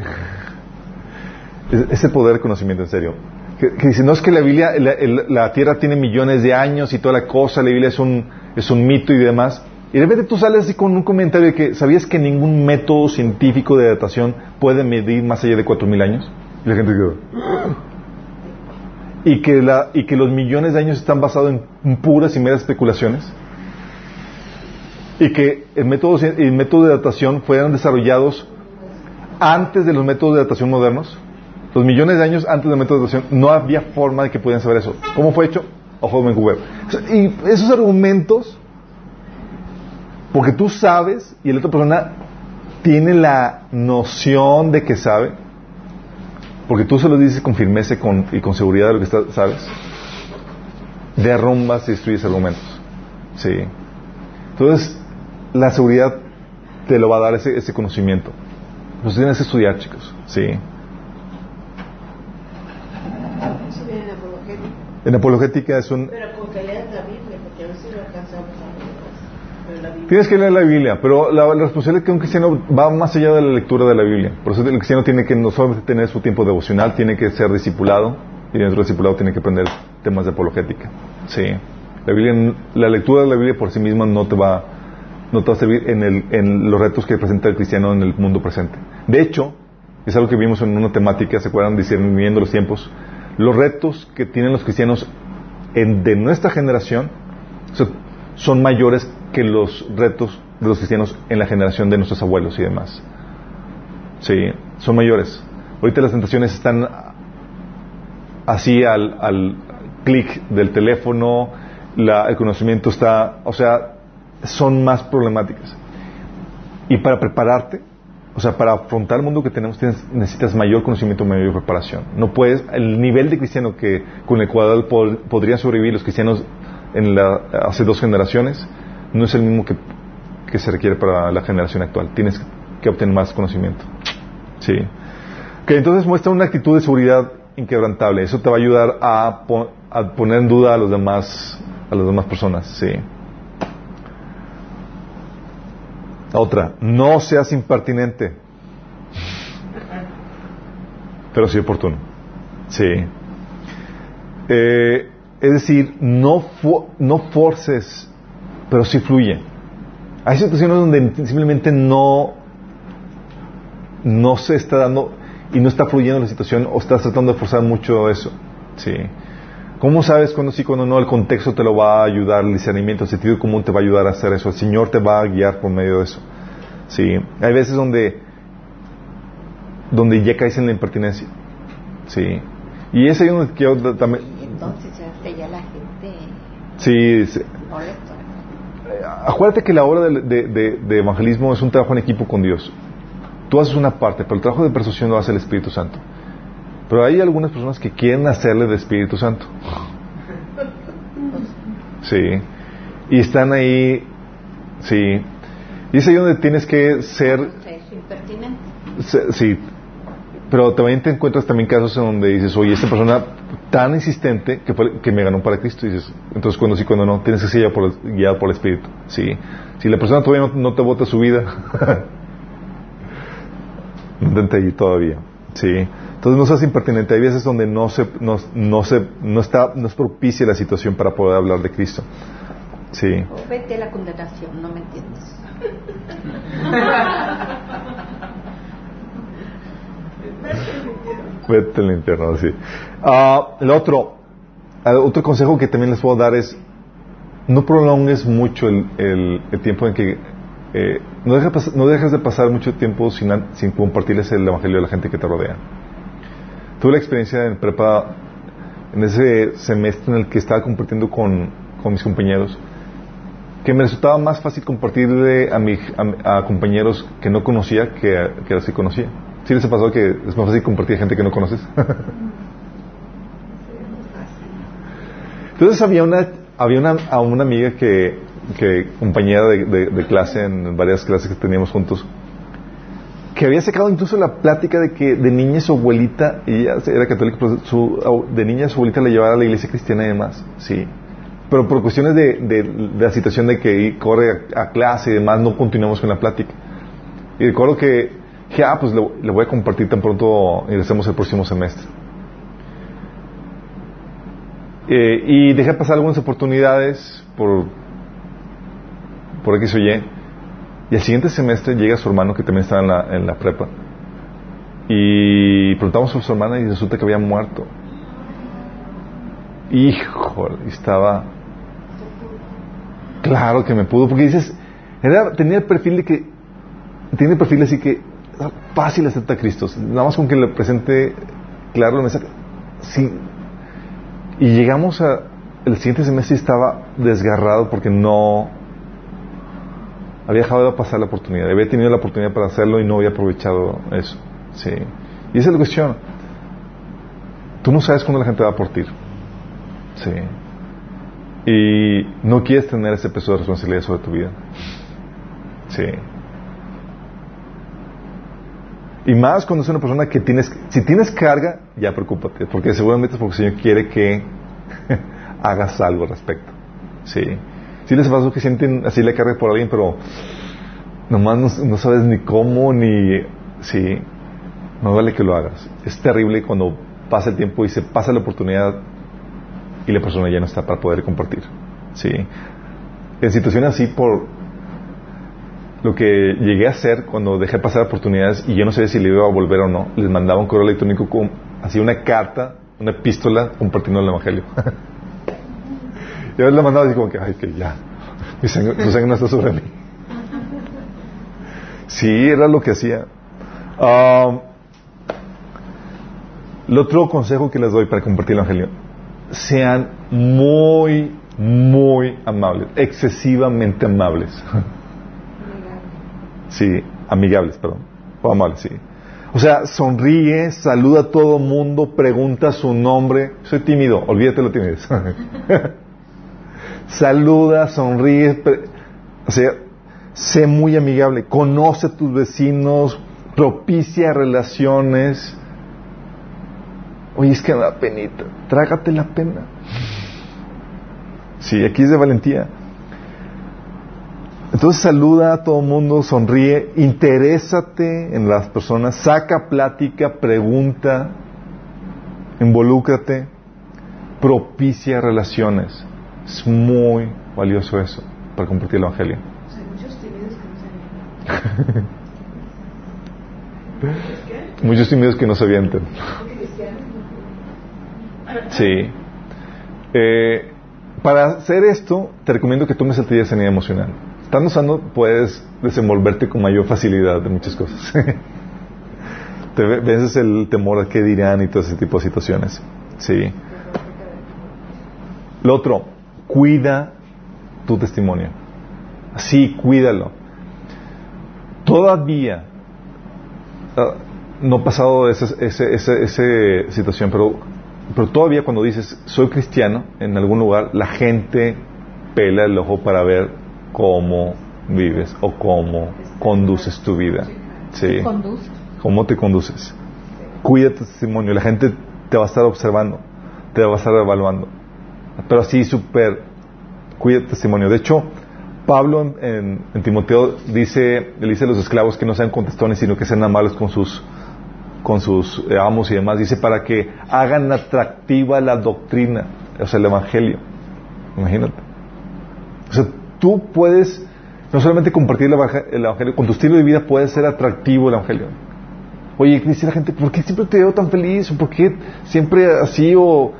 ese poder de conocimiento, en serio, que, dice, no es que la Biblia, la, Tierra tiene millones de años y toda la cosa, la Biblia es un, es un mito y demás. Y de repente tú sales así con un comentario de que, ¿sabías que ningún método científico de datación puede medir más allá de 4.000 años? Y la gente quedó. Y que, la, y que los millones de años están basados en puras y meras especulaciones y que el método, el método de datación fueran desarrollados antes de los métodos de datación modernos, los millones de años antes del método de datación, no había forma de que pudieran saber eso. ¿Cómo fue hecho? Y esos argumentos, porque tú sabes y la otra persona tiene la noción de que sabe, porque tú se lo dices con firmeza con, y con seguridad de lo que sabes, derrumbas y destruyes argumentos. Sí. Entonces, la seguridad te lo va a dar ese, ese conocimiento. Pues tienes que estudiar, chicos. Sí. Eso viene en apologética. En apologética es un... Pero con que leas la Biblia, porque a veces no alcanzamos Tienes que leer la Biblia, pero la, la responsabilidad de un cristiano va más allá de la lectura de la Biblia. Por eso el cristiano tiene que no solamente tener su tiempo devocional, tiene que ser discipulado, y dentro del discipulado tiene que aprender temas de apologética. Sí. La, Biblia, la lectura de la Biblia por sí misma no te va, no te va a servir en, el, en los retos que presenta el cristiano en el mundo presente. De hecho, es algo que vimos en una temática, ¿se acuerdan? Discerniendo los tiempos. Los retos que tienen los cristianos en, de nuestra generación son mayores que los retos de los cristianos en la generación de nuestros abuelos y demás. Sí, son mayores. Ahorita las tentaciones están así al, al clic del teléfono, la, el conocimiento está, o sea, son más problemáticas. Y para prepararte, o sea, para afrontar el mundo que tenemos necesitas mayor conocimiento, mayor preparación. No puedes, el nivel de cristiano que con el cual podrían sobrevivir los cristianos en la, hace dos generaciones no es el mismo que, que, se requiere para la generación actual. Tienes que obtener más conocimiento. Sí. Que entonces muestra una actitud de seguridad inquebrantable. Eso te va a ayudar a, a poner en duda a los demás, a las demás personas. Sí. Otra, no seas impertinente, pero sí oportuno. Sí. Eh, es decir, no, no forces, pero sí fluye. Hay situaciones donde simplemente no, no se está dando y no está fluyendo la situación o estás tratando de forzar mucho eso. Sí. ¿Cómo sabes cuándo sí, cuándo no? El contexto te lo va a ayudar, el discernimiento, el sentido común te va a ayudar a hacer eso. El Señor te va a guiar por medio de eso. Sí. Hay veces donde, donde ya caes en la impertinencia. Sí. Y ese es donde quiero también. Entonces ya la gente. Sí. sí. Acuérdate que la obra de, de, de, evangelismo es un trabajo en equipo con Dios. Tú haces una parte, pero el trabajo de persuasión lo hace el Espíritu Santo. Pero hay algunas personas que quieren hacerle de Espíritu Santo. Sí. Y están ahí, sí. Y es ahí donde tienes que ser... impertinente. Sí. Pero también te encuentras también casos en donde dices, oye, esta persona tan insistente que, que me ganó para Cristo. Y dices, entonces cuando sí, cuando no, tienes que ser guiado por el, Espíritu. Sí. Si la persona todavía no, te vota su vida, <laughs> Intenta ahí todavía. Sí. Entonces no seas impertinente. Hay veces donde no se, no, no se, no está, no es propicia la situación para poder hablar de Cristo. Sí. O vete a la condenación, no me entiendes. <laughs> vete al infierno, sí. Uh, el otro, otro consejo que también les puedo dar es no prolongues mucho el, el, el tiempo en que eh, no, dejes, no dejes de pasar mucho tiempo sin, sin compartirles el evangelio a la gente que te rodea. Tuve la experiencia en prepa, en ese semestre en el que estaba compartiendo con, con mis compañeros, que me resultaba más fácil compartirle a, mi, a, compañeros que no conocía que a, que que conocía. ¿Sí les ha pasado que es más fácil compartir a gente que no conoces? <laughs> Entonces había una, había una, a una amiga que, que compañera de, de, clase en varias clases que teníamos juntos, que había sacado incluso la plática de que de niña su abuelita, ella era católica, su, de niña su abuelita la llevara a la iglesia cristiana y demás, sí. Pero por cuestiones de, de, la situación de que corre a, clase y demás, no continuamos con la plática. Y recuerdo que, que ah, pues le, voy a compartir tan pronto hacemos el próximo semestre. Eh, y dejé pasar algunas oportunidades por, por X o Y. Y el siguiente semestre llega su hermano que también estaba en la, en la prepa. Y preguntamos a su hermana y resulta que había muerto. Hijo, estaba. Claro que me pudo, porque dices, tenía el perfil de que, tiene el perfil así que fácil aceptar a Cristo, nada más con que le presente claro el mensaje. Sí. Y llegamos a, el siguiente semestre estaba desgarrado porque no, había dejado de pasar la oportunidad, había tenido la oportunidad para hacerlo y no había aprovechado eso. Sí. Y esa es la cuestión. Tú no sabes cuándo la gente va a partir. Sí. Y no quieres tener ese peso de responsabilidad sobre tu vida. Sí. Y más cuando es una persona que tienes, si tienes carga, ya preocúpate, porque seguramente es porque el Señor quiere que <laughs> hagas algo al respecto. Sí. Sí les pasó que sienten así la carga por alguien, pero nomás no, no sabes ni cómo, ni... Sí, no vale que lo hagas. Es terrible cuando pasa el tiempo y se pasa la oportunidad y la persona ya no está para poder compartir. Sí. En situaciones así, por lo que llegué a hacer cuando dejé pasar oportunidades y yo no sabía si le iba a volver o no, les mandaba un correo electrónico con así una carta, una epístola compartiendo el evangelio. <laughs> y a veces la mandaba así como que, ay, que ya, mi sangre, tu sangre no está sobre mí. Sí, era lo que hacía. El otro consejo que les doy para compartir el Evangelio, sean muy, muy amables, excesivamente amables. Sí, amigables, perdón. O amables, sí. O sea, sonríe, saluda a todo mundo, pregunta su nombre. Soy tímido, olvídate lo timidez. <laughs> saluda, sonríe, o sea, sé muy amigable, conoce a tus vecinos, propicia relaciones. Oye, es que da penita. Trágate la pena. Sí, aquí es de valentía. Entonces saluda a todo el mundo, sonríe, interésate en las personas, saca plática, pregunta, involúcrate, propicia relaciones. Es muy valioso eso para compartir el Evangelio. Hay muchos tímidos que no se avientan. ¿Qué? <laughs> Muchos tímidos que no se avientan. Cristianos. Sí. Eh, para hacer esto, te recomiendo que tomes el taller de sanidad emocional. Estando sano, puedes desenvolverte con mayor facilidad de muchas cosas. <laughs> te ve- vences el temor a qué dirán y todo ese tipo de situaciones. Sí. Lo otro, cuida tu testimonio. Sí, cuídalo. Todavía ah, no he pasado esa, esa, esa, esa situación, pero, pero todavía cuando dices soy cristiano en algún lugar, la gente pela el ojo para ver cómo vives o cómo conduces tu vida. Sí. ¿Cómo te conduces? Cuida tu testimonio. La gente te va a estar observando, te va a estar evaluando. Pero así súper, cuida testimonio. De hecho, Pablo en, Timoteo dice, le dice a los esclavos que no sean contestones, sino que sean amables con sus, con sus eh, amos y demás. Dice para que hagan atractiva la doctrina, o sea, el evangelio. Imagínate. O sea, tú puedes no solamente compartir el evang- el evangelio, con tu estilo de vida puede ser atractivo el evangelio. Oye, dice la gente, ¿por qué siempre te veo tan feliz? ¿O por qué siempre así? O...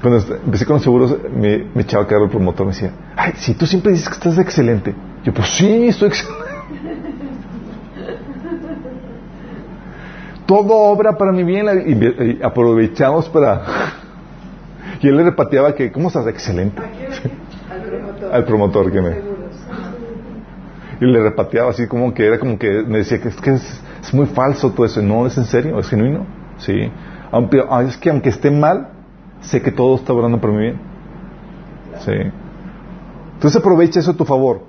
Cuando empecé con los seguros, me, me echaba a quedar el promotor, me decía, ay, si tú siempre dices que estás excelente. Yo, pues sí, estoy excelente. <laughs> Todo obra para mi bien y, y aprovechamos para... Y él le repateaba que, ¿cómo estás? Excelente. Al promotor. Al promotor que me... Y le repateaba así como que era como que me decía que es que es, es muy falso todo eso. No, es en serio, es genuino. Sí. Aunque, es que aunque esté mal, sé que todo está obrando por mi bien. Sí. Entonces aprovecha eso a tu favor.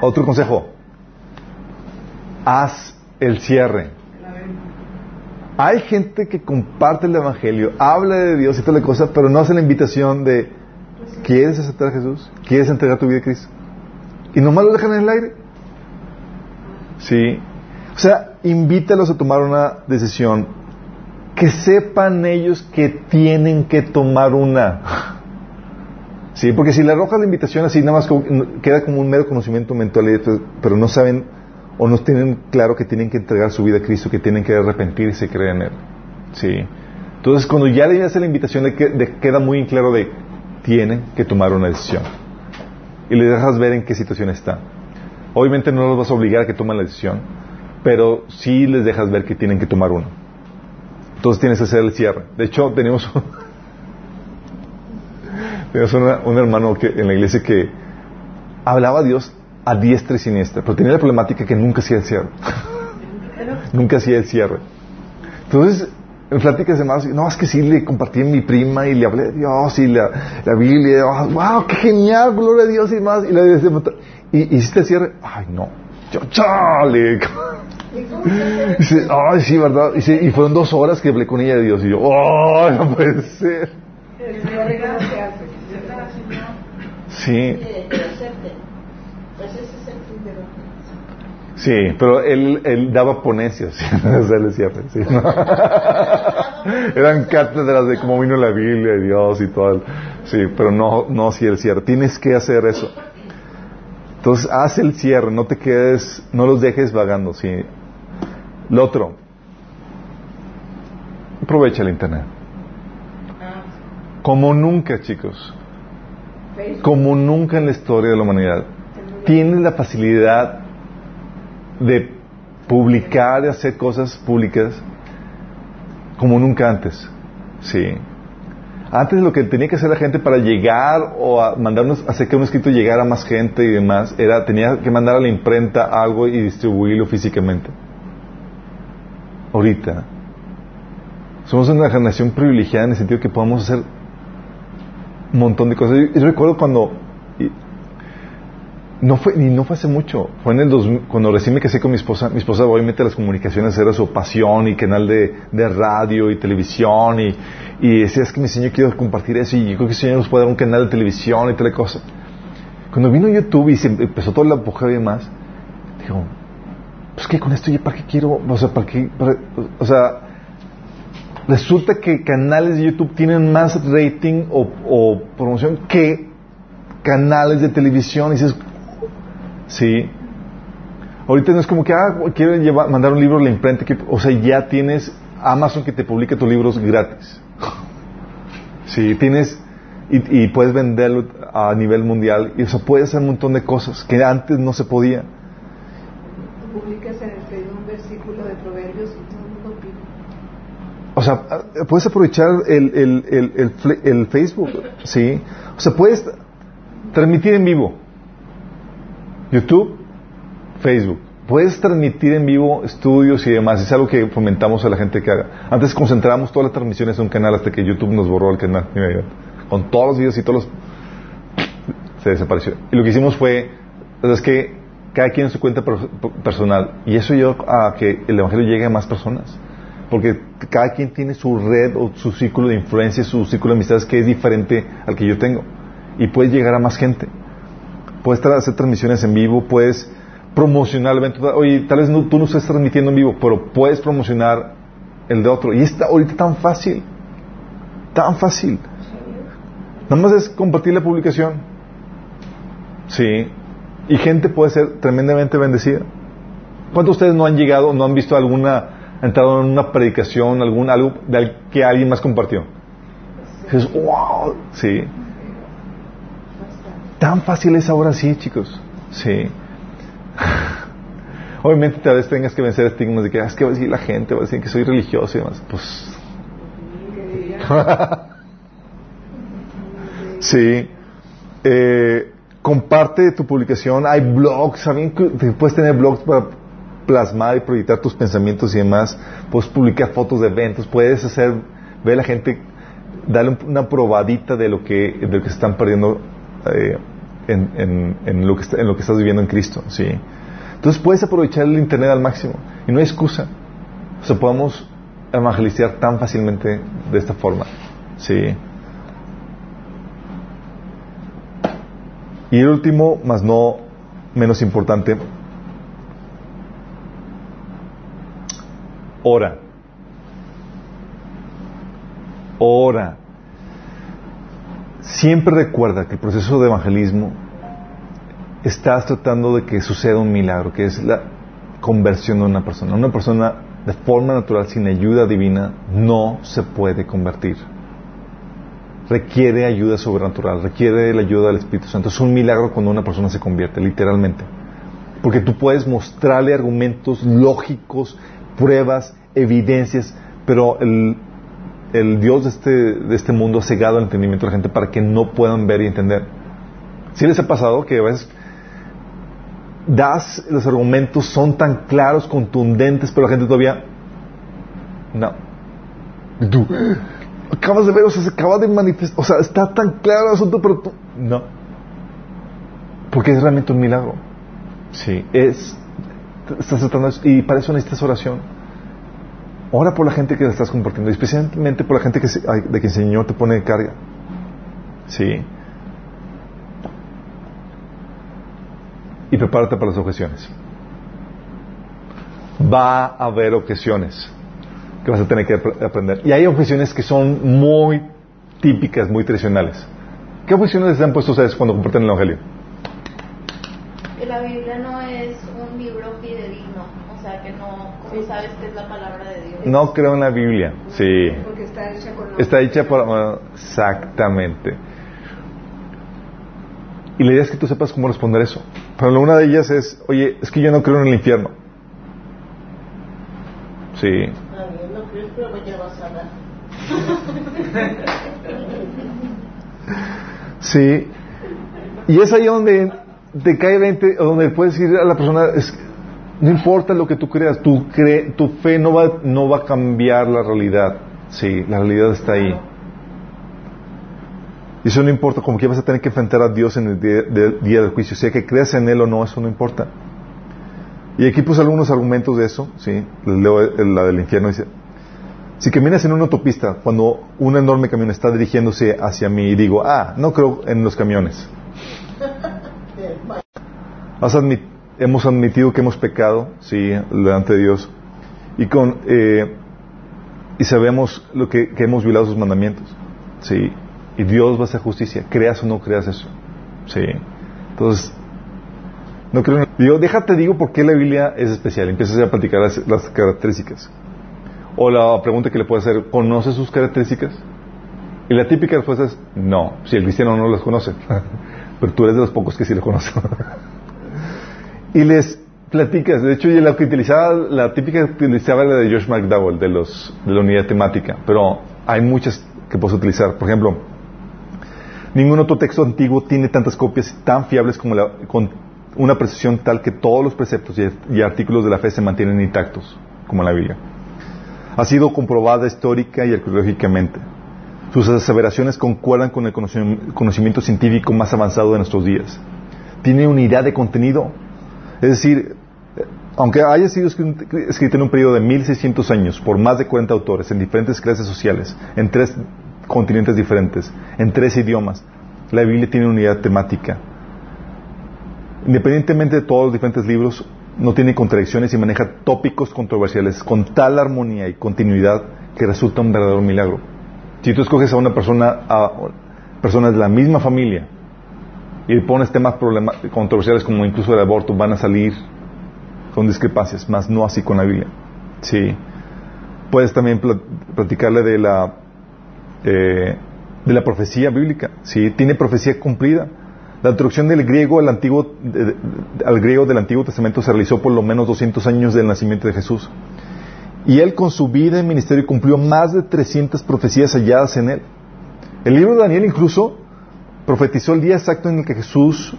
Otro consejo. Haz el cierre. Hay gente que comparte el Evangelio, habla de Dios y toda la cosa, pero no hace la invitación de ¿quieres aceptar a Jesús? ¿Quieres entregar tu vida a Cristo? Y nomás lo dejan en el aire. Sí. O sea, invítalos a tomar una decisión. Que sepan ellos que tienen que tomar una. Sí, porque si le arrojas la invitación así, nada más queda como un mero conocimiento mental, pero no saben o no tienen claro que tienen que entregar su vida a Cristo, que tienen que arrepentirse y creer en Él. Sí. Entonces, cuando ya le hace la invitación, le, que- le queda muy claro de tienen que tomar una decisión. Y le dejas ver en qué situación está. Obviamente no los vas a obligar a que tomen la decisión, pero sí les dejas ver que tienen que tomar una. Entonces tienes que hacer el cierre. De hecho, tenemos <laughs> un, hermano que, en la iglesia que hablaba a Dios a diestra y siniestra, pero tenía la problemática que nunca hacía el cierre. <laughs> nunca hacía el cierre. Entonces, en pláticas de más, no, es que sí le compartí a mi prima y le hablé de Dios y la, la Biblia, oh, wow, qué genial, gloria a Dios y más. Y decía, y hiciste el cierre, ay, no, yo, chale. <laughs> Dice, ay, sí, ¿verdad? Y fueron dos horas que hablé con ella de Dios. Y yo, oh, no puede ser. Sí, sí, pero él, él daba ponencias. <laughs> decía, pues, sí, ¿no? <laughs> Eran cátedras de cómo vino la Biblia y Dios y todo. Sí, pero no, no si el cierre. Tienes que hacer eso. Entonces, haz el cierre, no te quedes, no los dejes vagando, sí. Lo otro, aprovecha el internet. Como nunca, chicos. Como nunca en la historia de la humanidad. Tienes la facilidad de publicar, de hacer cosas públicas como nunca antes. Sí. Antes lo que tenía que hacer la gente para llegar o a mandarnos, hacer que un escrito llegara a más gente y demás, era tenía que mandar a la imprenta algo y distribuirlo físicamente. Ahorita somos una generación privilegiada en el sentido que podemos hacer un montón de cosas. Yo, recuerdo cuando no fue ni no fue hace mucho, fue en el 2000, cuando recién me casé con mi esposa. Mi esposa obviamente las comunicaciones era su pasión y canal de, de radio y televisión y, y decía es que mi señor quiero compartir eso y yo creo que el señor nos puede dar un canal de televisión y tal cosa. Cuando vino YouTube y se empezó todo el apogeo y demás, digo, pues que con esto ya para qué quiero, o sea, para qué, o sea, resulta que canales de YouTube tienen más rating o, o promoción que canales de televisión. Y dices, sí. Ahorita no es como que, ah, quiero llevar, mandar un libro a la imprenta. que- o sea, ya tienes Amazon que te publica tus libros gratis. Sí, tienes, y, y puedes venderlo a nivel mundial. Y, o sea, puedes hacer un montón de cosas que antes no se podía. Publicas en el Facebook un versículo de Proverbios y todo el mundo opina. O sea, puedes aprovechar el, el, el, el Facebook, ¿sí? O sea, puedes transmitir en vivo. YouTube, Facebook. Puedes transmitir en vivo estudios y demás. Es algo que fomentamos a la gente que haga. Antes concentrábamos todas las transmisiones en un canal hasta que YouTube nos borró el canal. Con todos los videos y todos los... Se desapareció. Y lo que hicimos fue, es que cada quien en su cuenta per- personal. Y eso llevó a que el Evangelio llegue a más personas. Porque cada quien tiene su red o su círculo de influencia, su círculo de amistades que es diferente al que yo tengo. Y puedes llegar a más gente. Puedes hacer transmisiones en vivo, puedes promocionar el evento. Oye, tal vez no- tú no estás transmitiendo en vivo, pero puedes promocionar el de otro. Y está ahorita tan fácil. Tan fácil. Nada más es compartir la publicación. Sí. Y gente puede ser tremendamente bendecida. ¿Cuántos de ustedes no han llegado, no han visto alguna, entrado en una predicación, algún algo de que alguien más compartió? Dices, wow, sí. Tan fácil es ahora sí, chicos. Sí. <laughs> Obviamente tal vez tengas que vencer estigmas de que, "Ah, es que va a decir la gente, va a decir que soy religioso y demás. Pues, <laughs> sí. Eh, comparte tu publicación. Hay blogs, te Puedes tener blogs para plasmar y proyectar tus pensamientos y demás. Puedes publicar fotos de eventos. Puedes hacer, ver a la gente, darle un- una probadita de lo que, de lo que se están perdiendo eh, en, en- lo que, en lo que estás viviendo en Cristo. ¿sí? Entonces puedes aprovechar el Internet al máximo. Y no hay excusa. O sea, podemos evangelizar tan fácilmente de esta forma. Sí. Y el último, más no menos importante, ora. Ora. Siempre recuerda que el proceso de evangelismo estás tratando de que suceda un milagro, que es la conversión de una persona. Una persona de forma natural, sin ayuda divina, no se puede convertir. Requiere ayuda sobrenatural, requiere la ayuda del Espíritu Santo. Es un milagro cuando una persona se convierte, literalmente. Porque tú puedes mostrarle argumentos lógicos, pruebas, evidencias, pero el, el Dios de este, de este mundo ha cegado el entendimiento de la gente para que no puedan ver y entender. ¿Sí les ha pasado que a veces das, los argumentos son tan claros, contundentes, pero la gente todavía no. Tú, acabas de ver, o sea, se acaba de manifestar, o sea, está tan claro el asunto, pero tú no. Porque es realmente un milagro. Sí, es estás tratando y para eso necesitas oración. Ora por la gente que estás compartiendo, especialmente por la gente que de que el Señor te pone de carga. Sí. Y prepárate para las objeciones. Va a haber objeciones que vas a tener que ap- aprender. Y hay objeciones que son muy típicas, muy tradicionales. ¿Qué objeciones les han puesto ustedes cuando comparten el Evangelio? Que la Biblia no es un libro fidedigno, o sea que no, como sabes que es la palabra de Dios. No creo en la Biblia. Sí. Porque está hecha con Está hecha por... exactamente. Y la idea es que tú sepas cómo responder eso. Pero una de ellas es, oye, es que yo no creo en el infierno. Sí. no creo, pero a. Sí. Y es ahí donde te cae 20, o donde puedes decir a la persona, es, no importa lo que tú creas, tu, cre- tu fe no va, no va a cambiar la realidad. Sí, la realidad está ahí. Y eso no importa, como que vas a tener que enfrentar a Dios en el día, del día del juicio. Sea que creas en Él o no, eso no importa. Y aquí puse algunos argumentos de eso, sí. Leo la del infierno. Dice, si caminas en una autopista cuando un enorme camión está dirigiéndose hacia mí y digo, ah, no creo en los camiones. Hemos admitido que hemos pecado, sí, delante de Dios. Y eh, sabemos lo que, hemos violado sus mandamientos. Sí. Y Dios va a hacer justicia, creas o no creas eso. Sí. Entonces, no creo Digo, déjate digo por qué la Biblia es especial. Empiezas a platicar las, características. O la pregunta que le puedes hacer, ¿conoce sus características? Y la típica respuesta es, no, si el cristiano no las conoce. <laughs> Pero tú eres de los pocos que sí lo conocen. <laughs> y les platicas, de hecho, yo la que utilizaba, la típica que utilizaba la de Josh McDowell, de, los, de la unidad temática. Pero hay muchas que puedes utilizar. Por ejemplo, ningún otro texto antiguo tiene tantas copias tan fiables como la, con una precisión tal que todos los preceptos y, y artículos de la fe se mantienen intactos, como la Biblia ha sido comprobada histórica y arqueológicamente. Sus aseveraciones concuerdan con el conocimiento, científico más avanzado de nuestros días. Tiene unidad de contenido. Es decir, eh, aunque haya sido escrito en un periodo de 1600 años por más de 40 autores en diferentes clases sociales, en tres continentes diferentes, en tres idiomas, la Biblia tiene unidad temática. Independientemente de todos los diferentes libros, no tiene contradicciones y maneja tópicos controversiales con tal armonía y continuidad que resulta un verdadero milagro. Si tú escoges a una persona, a personas de la misma familia y pones temas controversiales como incluso el aborto, van a salir con discrepancias, más no así con la Biblia. Sí. Puedes también pla- platicarle de la eh, de la profecía bíblica. Sí, tiene profecía cumplida. La traducción del griego al antiguo al griego del Antiguo Testamento se realizó por lo menos 200 años del nacimiento de Jesús. Y él con su vida y ministerio cumplió más de 300 profecías halladas en él. El libro de Daniel incluso profetizó el día exacto en el que Jesús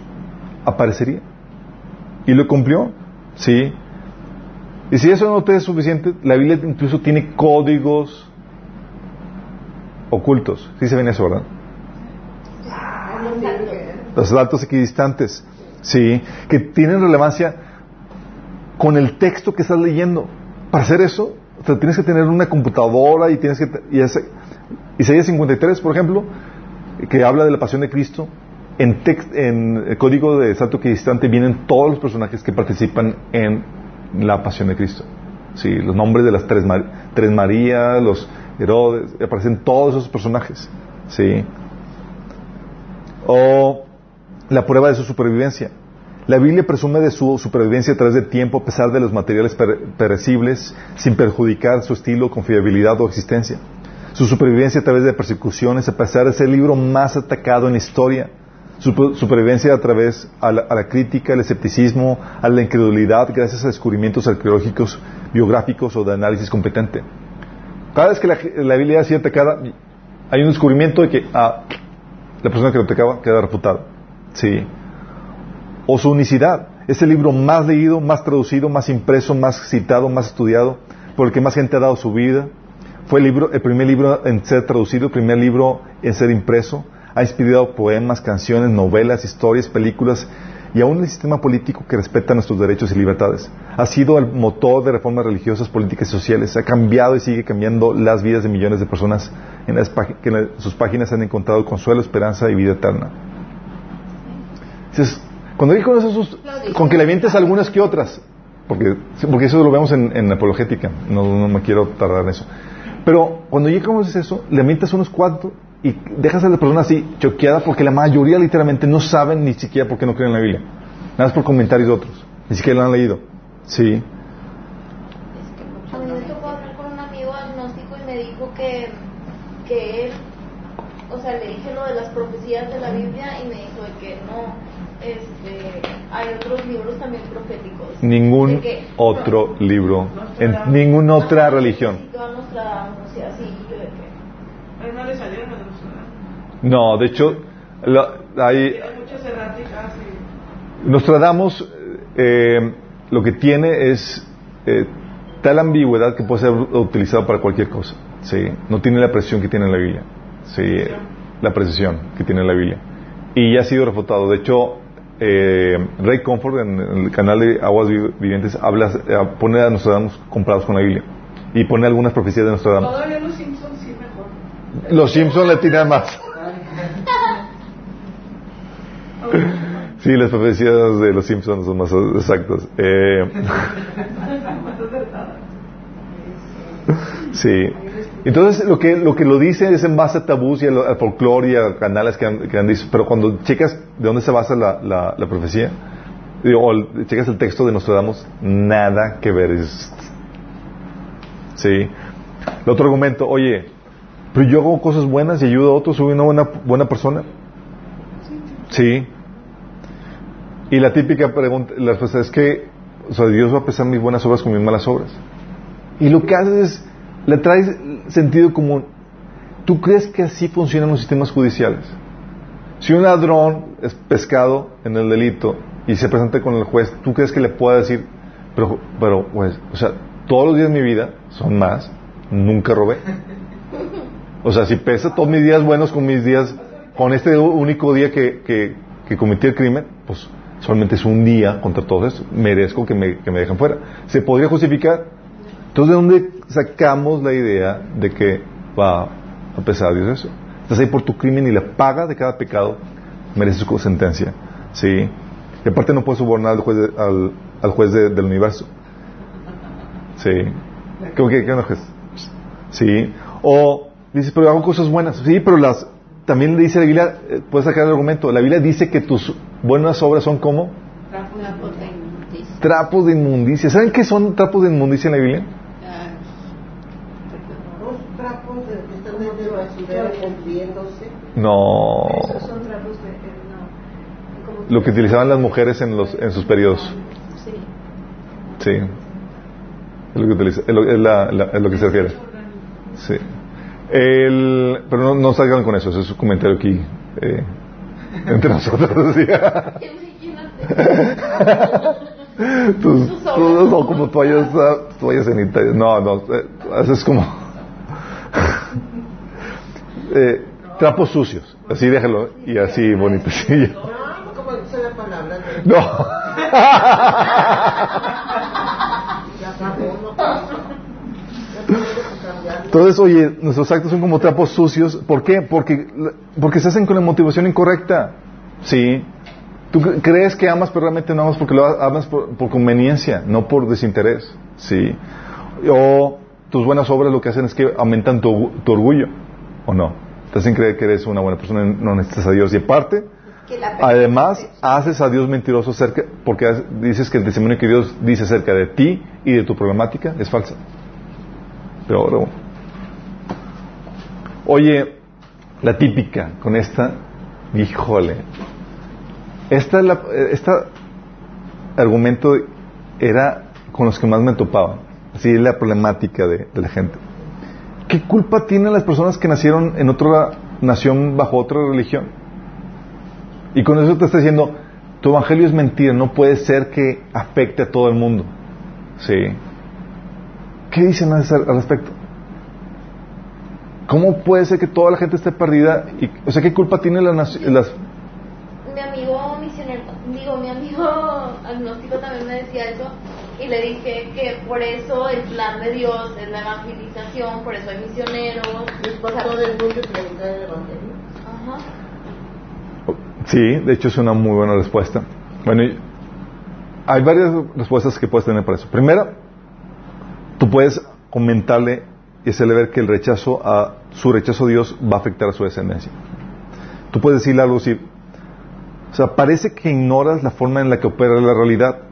aparecería. Y lo cumplió. Sí. Y si eso no te es suficiente, la Biblia incluso tiene códigos ocultos. Sí se ven eso, ¿verdad? Los datos equidistantes. Sí. Que tienen relevancia con el texto que estás leyendo. Para hacer eso, tienes que tener una computadora y tienes que... Y ese- Isaías 53, por ejemplo, que habla de la pasión de Cristo, en, text- en el código de salto equidistante vienen todos los personajes que participan en la pasión de Cristo. Sí, los nombres de las tres, tres Marías, los Herodes, aparecen todos esos personajes. Sí. O la prueba de su supervivencia. La Biblia presume de su supervivencia a través del tiempo a pesar de los materiales per- perecibles, sin perjudicar su estilo, confiabilidad o existencia. Su supervivencia a través de persecuciones, a pesar de ser el libro más atacado en la historia. Su supervivencia a través a la, crítica, al escepticismo, a la incredulidad, gracias a descubrimientos arqueológicos, biográficos o de análisis competente. Cada vez que la, la Biblia ha sido atacada, hay un descubrimiento de que ah, la persona que lo atacaba queda refutada. Sí o su unicidad. Es el libro más leído, más traducido, más impreso, más citado, más estudiado, por el que más gente ha dado su vida. Fue el, primer libro en ser traducido, el primer libro en ser impreso. Ha inspirado poemas, canciones, novelas, historias, películas y aún el sistema político que respeta nuestros derechos y libertades. Ha sido el motor de reformas religiosas, políticas y sociales. Ha cambiado y sigue cambiando las vidas de millones de personas que en sus páginas han encontrado consuelo, esperanza y vida eterna. Dices, cuando digo con, esos, con que le mientes algunas que otras, porque, porque eso lo vemos en, en apologética, no, no me quiero tardar en eso. Pero cuando llegamos a eso, le mientes unos cuantos y dejas a la persona así choqueada porque la mayoría literalmente no saben ni siquiera por qué no creen en la Biblia. Nada más por comentarios de otros. Ni siquiera la han leído. Sí. Es que mucho A mí me me tocó hablar con un amigo agnóstico y me dijo que, que él, o sea, le dije lo de las profecías de la Biblia y me dijo de que no, este, hay otros libros también proféticos. Ningún que- otro libro, en ninguna otra religión. no de hecho, la- hay, Tiene muchas erráticas y... Nostradamus eh, lo que tiene es eh, tal ambigüedad que puede ser utilizado para cualquier cosa. Sí, no tiene la presión que tiene la Biblia. Sí, la precisión que tiene la Biblia. Y ya ha sido refutado. De hecho, eh, Ray Comfort en el canal de Aguas Vi- Vivientes habla, eh, pone a Nostradamus comprados con la Biblia y pone algunas profecías de Nostradamus. Todavía los Simpsons sí mejor. Los Simpsons le tiran más. <laughs> Sí, las profecías de los Simpsons son más exactas. Eh, <laughs> sí. Entonces, lo que, lo que lo dice es en base a tabús y al, al folclore y a canales que han, que dicho. Pero cuando checas de dónde se basa la, la, profecía, o checas el texto de Nostradamus, nada que ver. Es, sí. El otro argumento, oye, pero yo hago cosas buenas y ayudo a otros, soy una buena, buena persona. Sí. Y la típica pregunta, la respuesta es que, o sea, Dios va a pesar mis buenas obras con mis malas obras. Y lo que haces es, le traes sentido común. ¿Tú crees que así funcionan los sistemas judiciales? Si un ladrón es pescado en el delito y se presenta con el juez, ¿tú crees que le pueda decir, pero, pero, pues, o sea, todos los días de mi vida son más, nunca robé? O sea, si pesa todos mis días buenos con mis días, con este único día que, que, cometí el crimen, pues solamente es un día contra todo eso. Merezco que me, que me dejen fuera. ¿Se podría justificar? Entonces, ¿de dónde sacamos la idea de que va a pesar Dios eso? Estás ahí por tu crimen y la paga de cada pecado merece su sentencia. ¿Sí? Y aparte no puedes subornar al juez, de- al, al juez de- del universo. ¿Sí? ¿Cómo que qué enojes? Sí. O dices, pero hago cosas buenas. Sí, pero las también le dice la Biblia, eh, puedes sacar el argumento, la Biblia dice que tus buenas obras son como Trapos de inmundicia. trapos de inmundicia. ¿Saben qué son trapos de inmundicia en la Biblia? Ah, Los trapos de, que están No. Esos son trapos de... eh, no. Lo que utilizaban las mujeres en, los, en sus periodos. sí. Sí. Es lo que, utiliza, es lo, es la- la- es lo que se refiere. Sí. El, pero no, no salgan con eso, ese es un comentario aquí eh, <laughs> entre nosotros. <laughs> ¿sí? Tus, tus- no, como toallas, ah, toallas sanitarias. No, no, eh, eso es como eh, trapos sucios. Así déjalo y así bonito. <laughs> Sí, como dice la palabra de No. Entonces, oye, nuestros actos son como trapos sucios. ¿Por qué? Porque, porque se hacen con la motivación incorrecta. Sí. Tú cre- crees que amas, pero realmente no amas porque lo amas por, por conveniencia, no por desinterés. Sí. O tus buenas obras lo que hacen es que aumentan tu, tu orgullo. ¿O no? Te hacen creer que eres una buena persona y no necesitas a Dios. Y aparte, Además, haces a Dios mentiroso cerca, porque dices que el testimonio que Dios dice acerca de ti y de tu problemática es falsa. Aún. Oye, la típica con esta, híjole, esta, es la- esta argumento era con los que más me topaba. Así es la problemática de, de la gente. ¿Qué culpa tienen las personas que nacieron en otra nación bajo otra religión? Y con eso te está diciendo, tu evangelio es mentira, no puede ser que afecte a todo el mundo. Sí. ¿Qué dicen al respecto? ¿Cómo puede ser que toda la gente esté perdida? Y, o sea, ¿qué culpa tiene la las... mi amigo misionero, digo, mi amigo <laughs> agnóstico también me decía eso, y le dije que por eso el plan de Dios es la evangelización, por eso hay misioneros. Es para todo el mundo predicar el evangelio. Ajá. Sí, de hecho es una muy buena respuesta. Bueno, hay varias respuestas que puedes tener para eso. Primera, tú puedes comentarle y hacerle ver que el rechazo a su rechazo a Dios va a afectar a su descendencia. Tú puedes decirle algo así. O sea, parece que ignoras la forma en la que opera la realidad.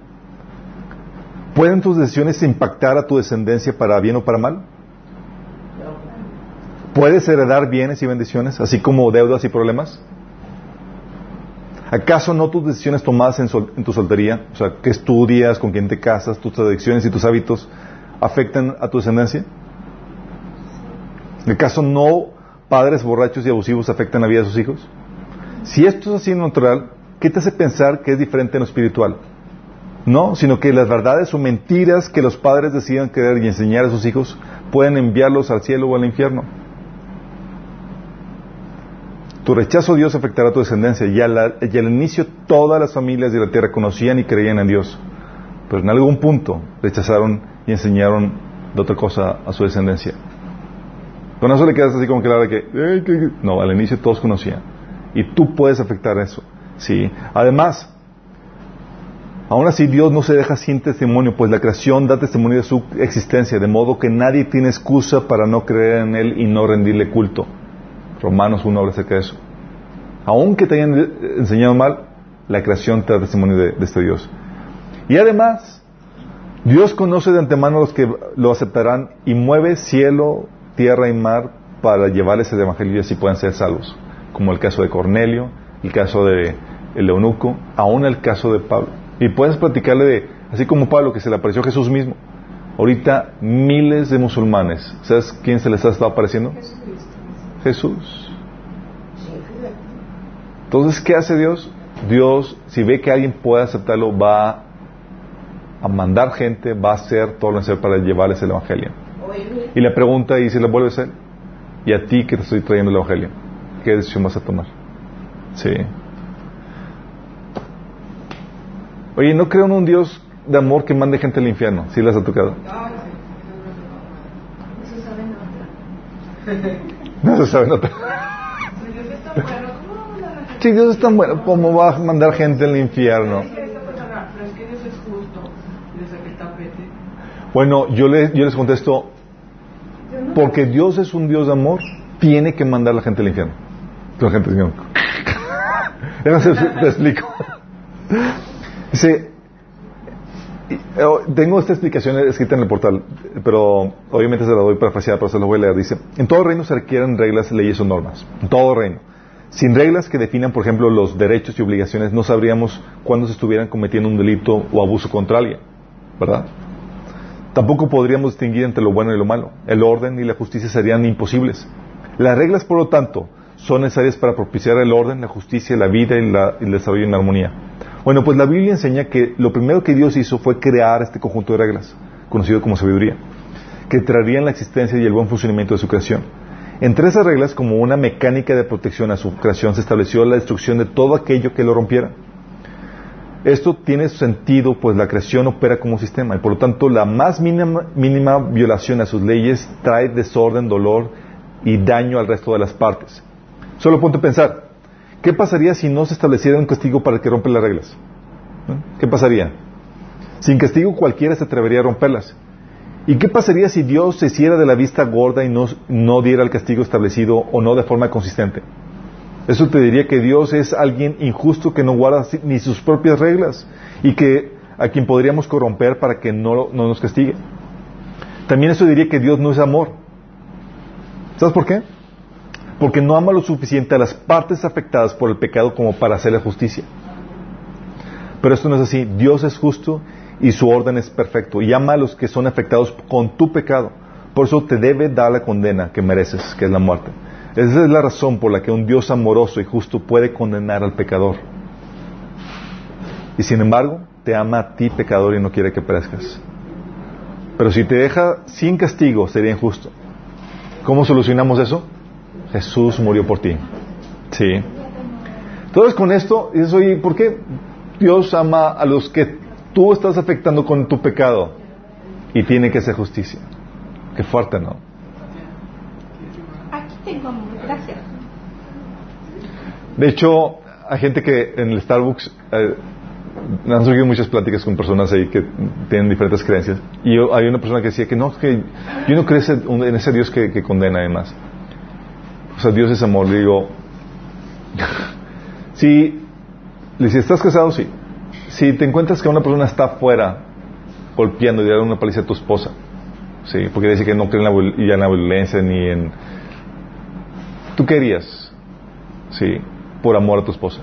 ¿Pueden tus decisiones impactar a tu descendencia para bien o para mal? ¿Puedes heredar bienes y bendiciones, así como deudas y problemas? ¿Acaso no tus decisiones tomadas en, tu soltería, o sea, qué estudias, con quién te casas, tus adicciones y tus hábitos, afectan a tu descendencia? ¿Acaso no padres borrachos y abusivos afectan la vida de sus hijos? Si esto es así en natural, ¿qué te hace pensar que es diferente en lo espiritual? No, sino que las verdades o mentiras que los padres decidan creer y enseñar a sus hijos pueden enviarlos al cielo o al infierno. Tu rechazo a Dios afectará a tu descendencia. Y, al inicio todas las familias de la tierra conocían y creían en Dios. Pero en algún punto rechazaron y enseñaron de otra cosa a su descendencia. Con eso le quedas así como que la verdad que, "Ay, que- que-". no, al inicio todos conocían. Y tú puedes afectar eso. Sí. Además, aún así Dios no se deja sin testimonio, pues la creación da testimonio de su existencia, de modo que nadie tiene excusa para no creer en Él y no rendirle culto. Romanos 1 habla acerca de eso. Aunque te hayan enseñado mal, la creación te da testimonio de, de este Dios. Y además, Dios conoce de antemano a los que lo aceptarán y mueve cielo, tierra y mar para llevarles el evangelio y así puedan ser salvos. Como el caso de Cornelio, el caso de el eunuco, aún el caso de Pablo. Y puedes platicarle de, así como Pablo, que se le apareció Jesús mismo. Ahorita miles de musulmanes, ¿sabes quién se les ha estado apareciendo? Jesús. Entonces, ¿qué hace Dios? Dios, si ve que alguien puede aceptarlo, va a mandar gente, va a hacer todo lo necesario para llevarles el Evangelio. Y le pregunta y si le vuelve a hacer, ¿y a ti que te estoy trayendo el Evangelio? ¿Qué decisión vas a tomar? Sí. Oye, no creo en un Dios de amor que mande gente al infierno. ¿Sí les ha tocado? No se sabe, no te- Dios es tan bueno, ¿cómo va a mandar gente al infierno? Bueno, yo, le- yo les contesto, porque Dios es un Dios de amor, tiene que mandar a la gente al infierno. La gente dice, no sé si te explico. Dice, eh, tengo esta explicación escrita en el portal, pero obviamente se la doy parafraseada, pero se la voy a leer. Dice, en todo reino se requieren reglas, leyes o normas. En todo reino. Sin reglas que definan, por ejemplo, los derechos y obligaciones, no sabríamos cuándo se estuvieran cometiendo un delito o abuso contra alguien. ¿Verdad? Tampoco podríamos distinguir entre lo bueno y lo malo. El orden y la justicia serían imposibles. Las reglas, por lo tanto, son necesarias para propiciar el orden, la justicia, la vida y, la- y el desarrollo en armonía. Bueno, pues la Biblia enseña que lo primero que Dios hizo fue crear este conjunto de reglas, conocido como sabiduría, que traerían la existencia y el buen funcionamiento de su creación. Entre esas reglas, como una mecánica de protección a su creación, se estableció la destrucción de todo aquello que lo rompiera. Esto tiene sentido, pues la creación opera como un sistema y por lo tanto la más mínima, mínima violación a sus leyes trae desorden, dolor y daño al resto de las partes. Solo ponte a pensar, ¿qué pasaría si no se estableciera un castigo para el que rompe las reglas? ¿Qué pasaría? Sin castigo cualquiera se atrevería a romperlas. ¿Y qué pasaría si Dios se hiciera de la vista gorda y no, no diera el castigo establecido o no de forma consistente? Eso te diría que Dios es alguien injusto que no guarda ni sus propias reglas y que a quien podríamos corromper para que no, no nos castigue. También eso diría que Dios no es amor. ¿Sabes por qué? Porque no ama lo suficiente a las partes afectadas por el pecado como para hacerle justicia. Pero esto no es así. Dios es justo y su orden es perfecto y ama a los que son afectados con tu pecado. Por eso te debe dar la condena que mereces, que es la muerte. Esa es la razón por la que un Dios amoroso y justo puede condenar al pecador. Y sin embargo, te ama a ti, pecador, y no quiere que perezcas. Pero si te deja sin castigo, sería injusto. ¿Cómo solucionamos eso? Jesús murió por ti. Sí. Entonces con esto, dices, oye, ¿por qué Dios ama a los que tú estás afectando con tu pecado y tiene que ser justicia. Qué fuerte, ¿no? Aquí tengo amor, gracias. De hecho, hay gente que en el Starbucks eh, han surgido muchas pláticas con personas ahí que tienen diferentes creencias. Y yo- hay una persona que decía que no, que yo no creo en ese Dios que, que condena además. O sea, Dios es amor. <laughs> Le digo, si, dice, ¿estás casado? Sí. Si te encuentras que una persona está afuera golpeando y dando una paliza a tu esposa, sí, porque dice que no cree en la, ya en la violencia ni en... ¿Tú qué harías? Sí, por amor a tu esposa.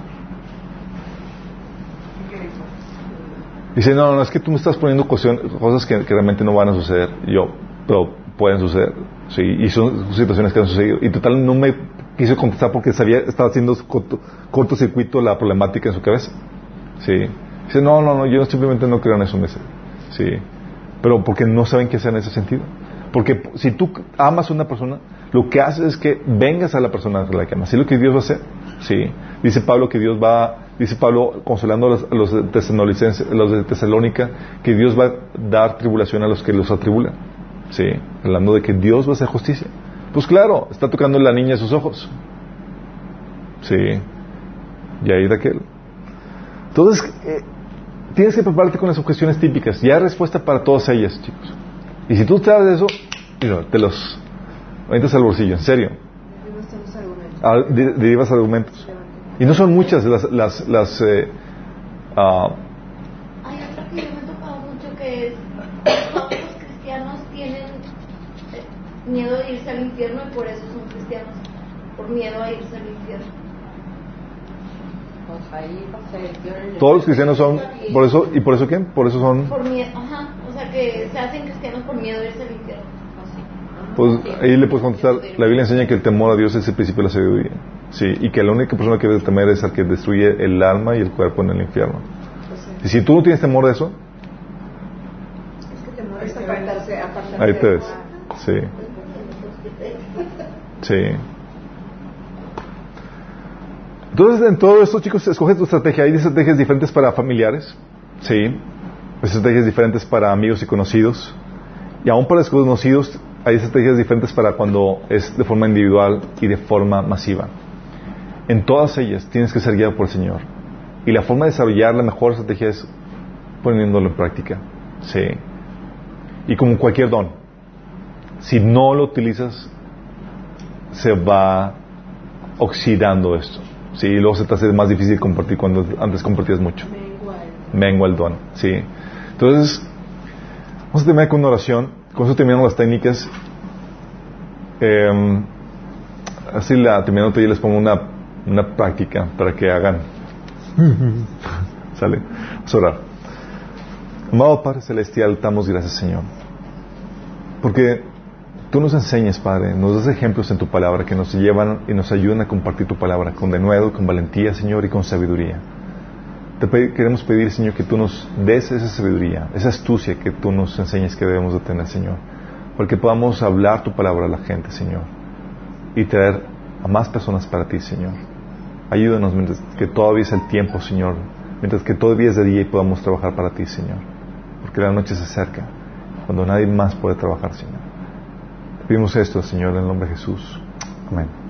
Dice, no, no, es que tú me estás poniendo cuestión- cosas que, que realmente no van a suceder. Yo, pero pueden suceder. Sí, y son situaciones que han sucedido. Y total, no me quiso contestar porque sabía, estaba haciendo corto, cortocircuito la problemática en su cabeza. Sí. Dice, no, no, no, yo simplemente no creo en eso. me. Sí. Pero porque no saben qué hacer en ese sentido. Porque si tú amas a una persona, lo que haces es que vengas a la persona a la que amas. ¿Sí lo que Dios va a hacer? Sí. Dice Pablo que Dios va, dice Pablo consolando a los, a los de Tesalónica, que Dios va a dar tribulación a los que los atribulan. Sí. Hablando de que Dios va a hacer justicia. Pues claro, está tocando la niña a sus ojos. Sí. Y ahí de aquel. Entonces, eh, tienes que prepararte con las objeciones típicas. Ya hay respuesta para todas ellas, chicos. Y si tú sabes de eso, mira, te los metes al bolsillo, en serio. Los argumentos. Derivas argumentos. Y no son muchas las... las, las eh, ah, Hay otra que yo me he tocado mucho que es todos los cristianos tienen eh, miedo de irse al infierno y por eso son cristianos, por miedo a irse al infierno. Pues todos los cristianos son... Por eso, ¿Y por eso qué? Por eso son... Por miedo, ajá, o sea que se hacen cristianos por miedo de irse al infierno. Pues ahí le puedes contestar, la Biblia enseña que el temor a Dios es el principio de la sabiduría. Sí, y que la única persona que debe temer es al que destruye el alma y el cuerpo en el infierno. Y si tú no tienes temor de eso, Es que te molesta apartarse, apartarse ahí te ves. Sí. Sí. Entonces, en todo esto, chicos, escoge tu estrategia. Hay estrategias diferentes para familiares. Sí. Estrategias diferentes para amigos y conocidos. Y aún para desconocidos, hay estrategias diferentes para cuando es de forma individual y de forma masiva. En todas ellas tienes que ser guiado por el Señor. Y la forma de desarrollar la mejor estrategia es poniéndolo en práctica. Sí. Y como cualquier don, si no lo utilizas, se va oxidando esto. Sí, y luego se te hace más difícil compartir cuando antes compartías mucho. Mengua el- don. Sí. Entonces, vamos a terminar con una oración. Con eso terminamos las técnicas. Eh, así la terminando, yo les pongo una, una práctica para que hagan. <laughs> Sale. Vamos a orar. Amado Padre Celestial, damos gracias, Señor. Porque tú nos enseñas, Padre, nos das ejemplos en tu palabra que nos llevan y nos ayudan a compartir tu palabra con denuedo, con valentía, Señor, y con sabiduría. Te queremos pedir, Señor, que tú nos des esa sabiduría, esa astucia que tú nos enseñas que debemos de tener, Señor. Porque podamos hablar tu palabra a la gente, Señor. Y traer a más personas para ti, Señor. Ayúdanos mientras que todavía es el tiempo, Señor. Mientras que todavía es de día y podamos trabajar para ti, Señor. Porque la noche se acerca, cuando nadie más puede trabajar, Señor. Pedimos esto, Señor, en el nombre de Jesús. Amén.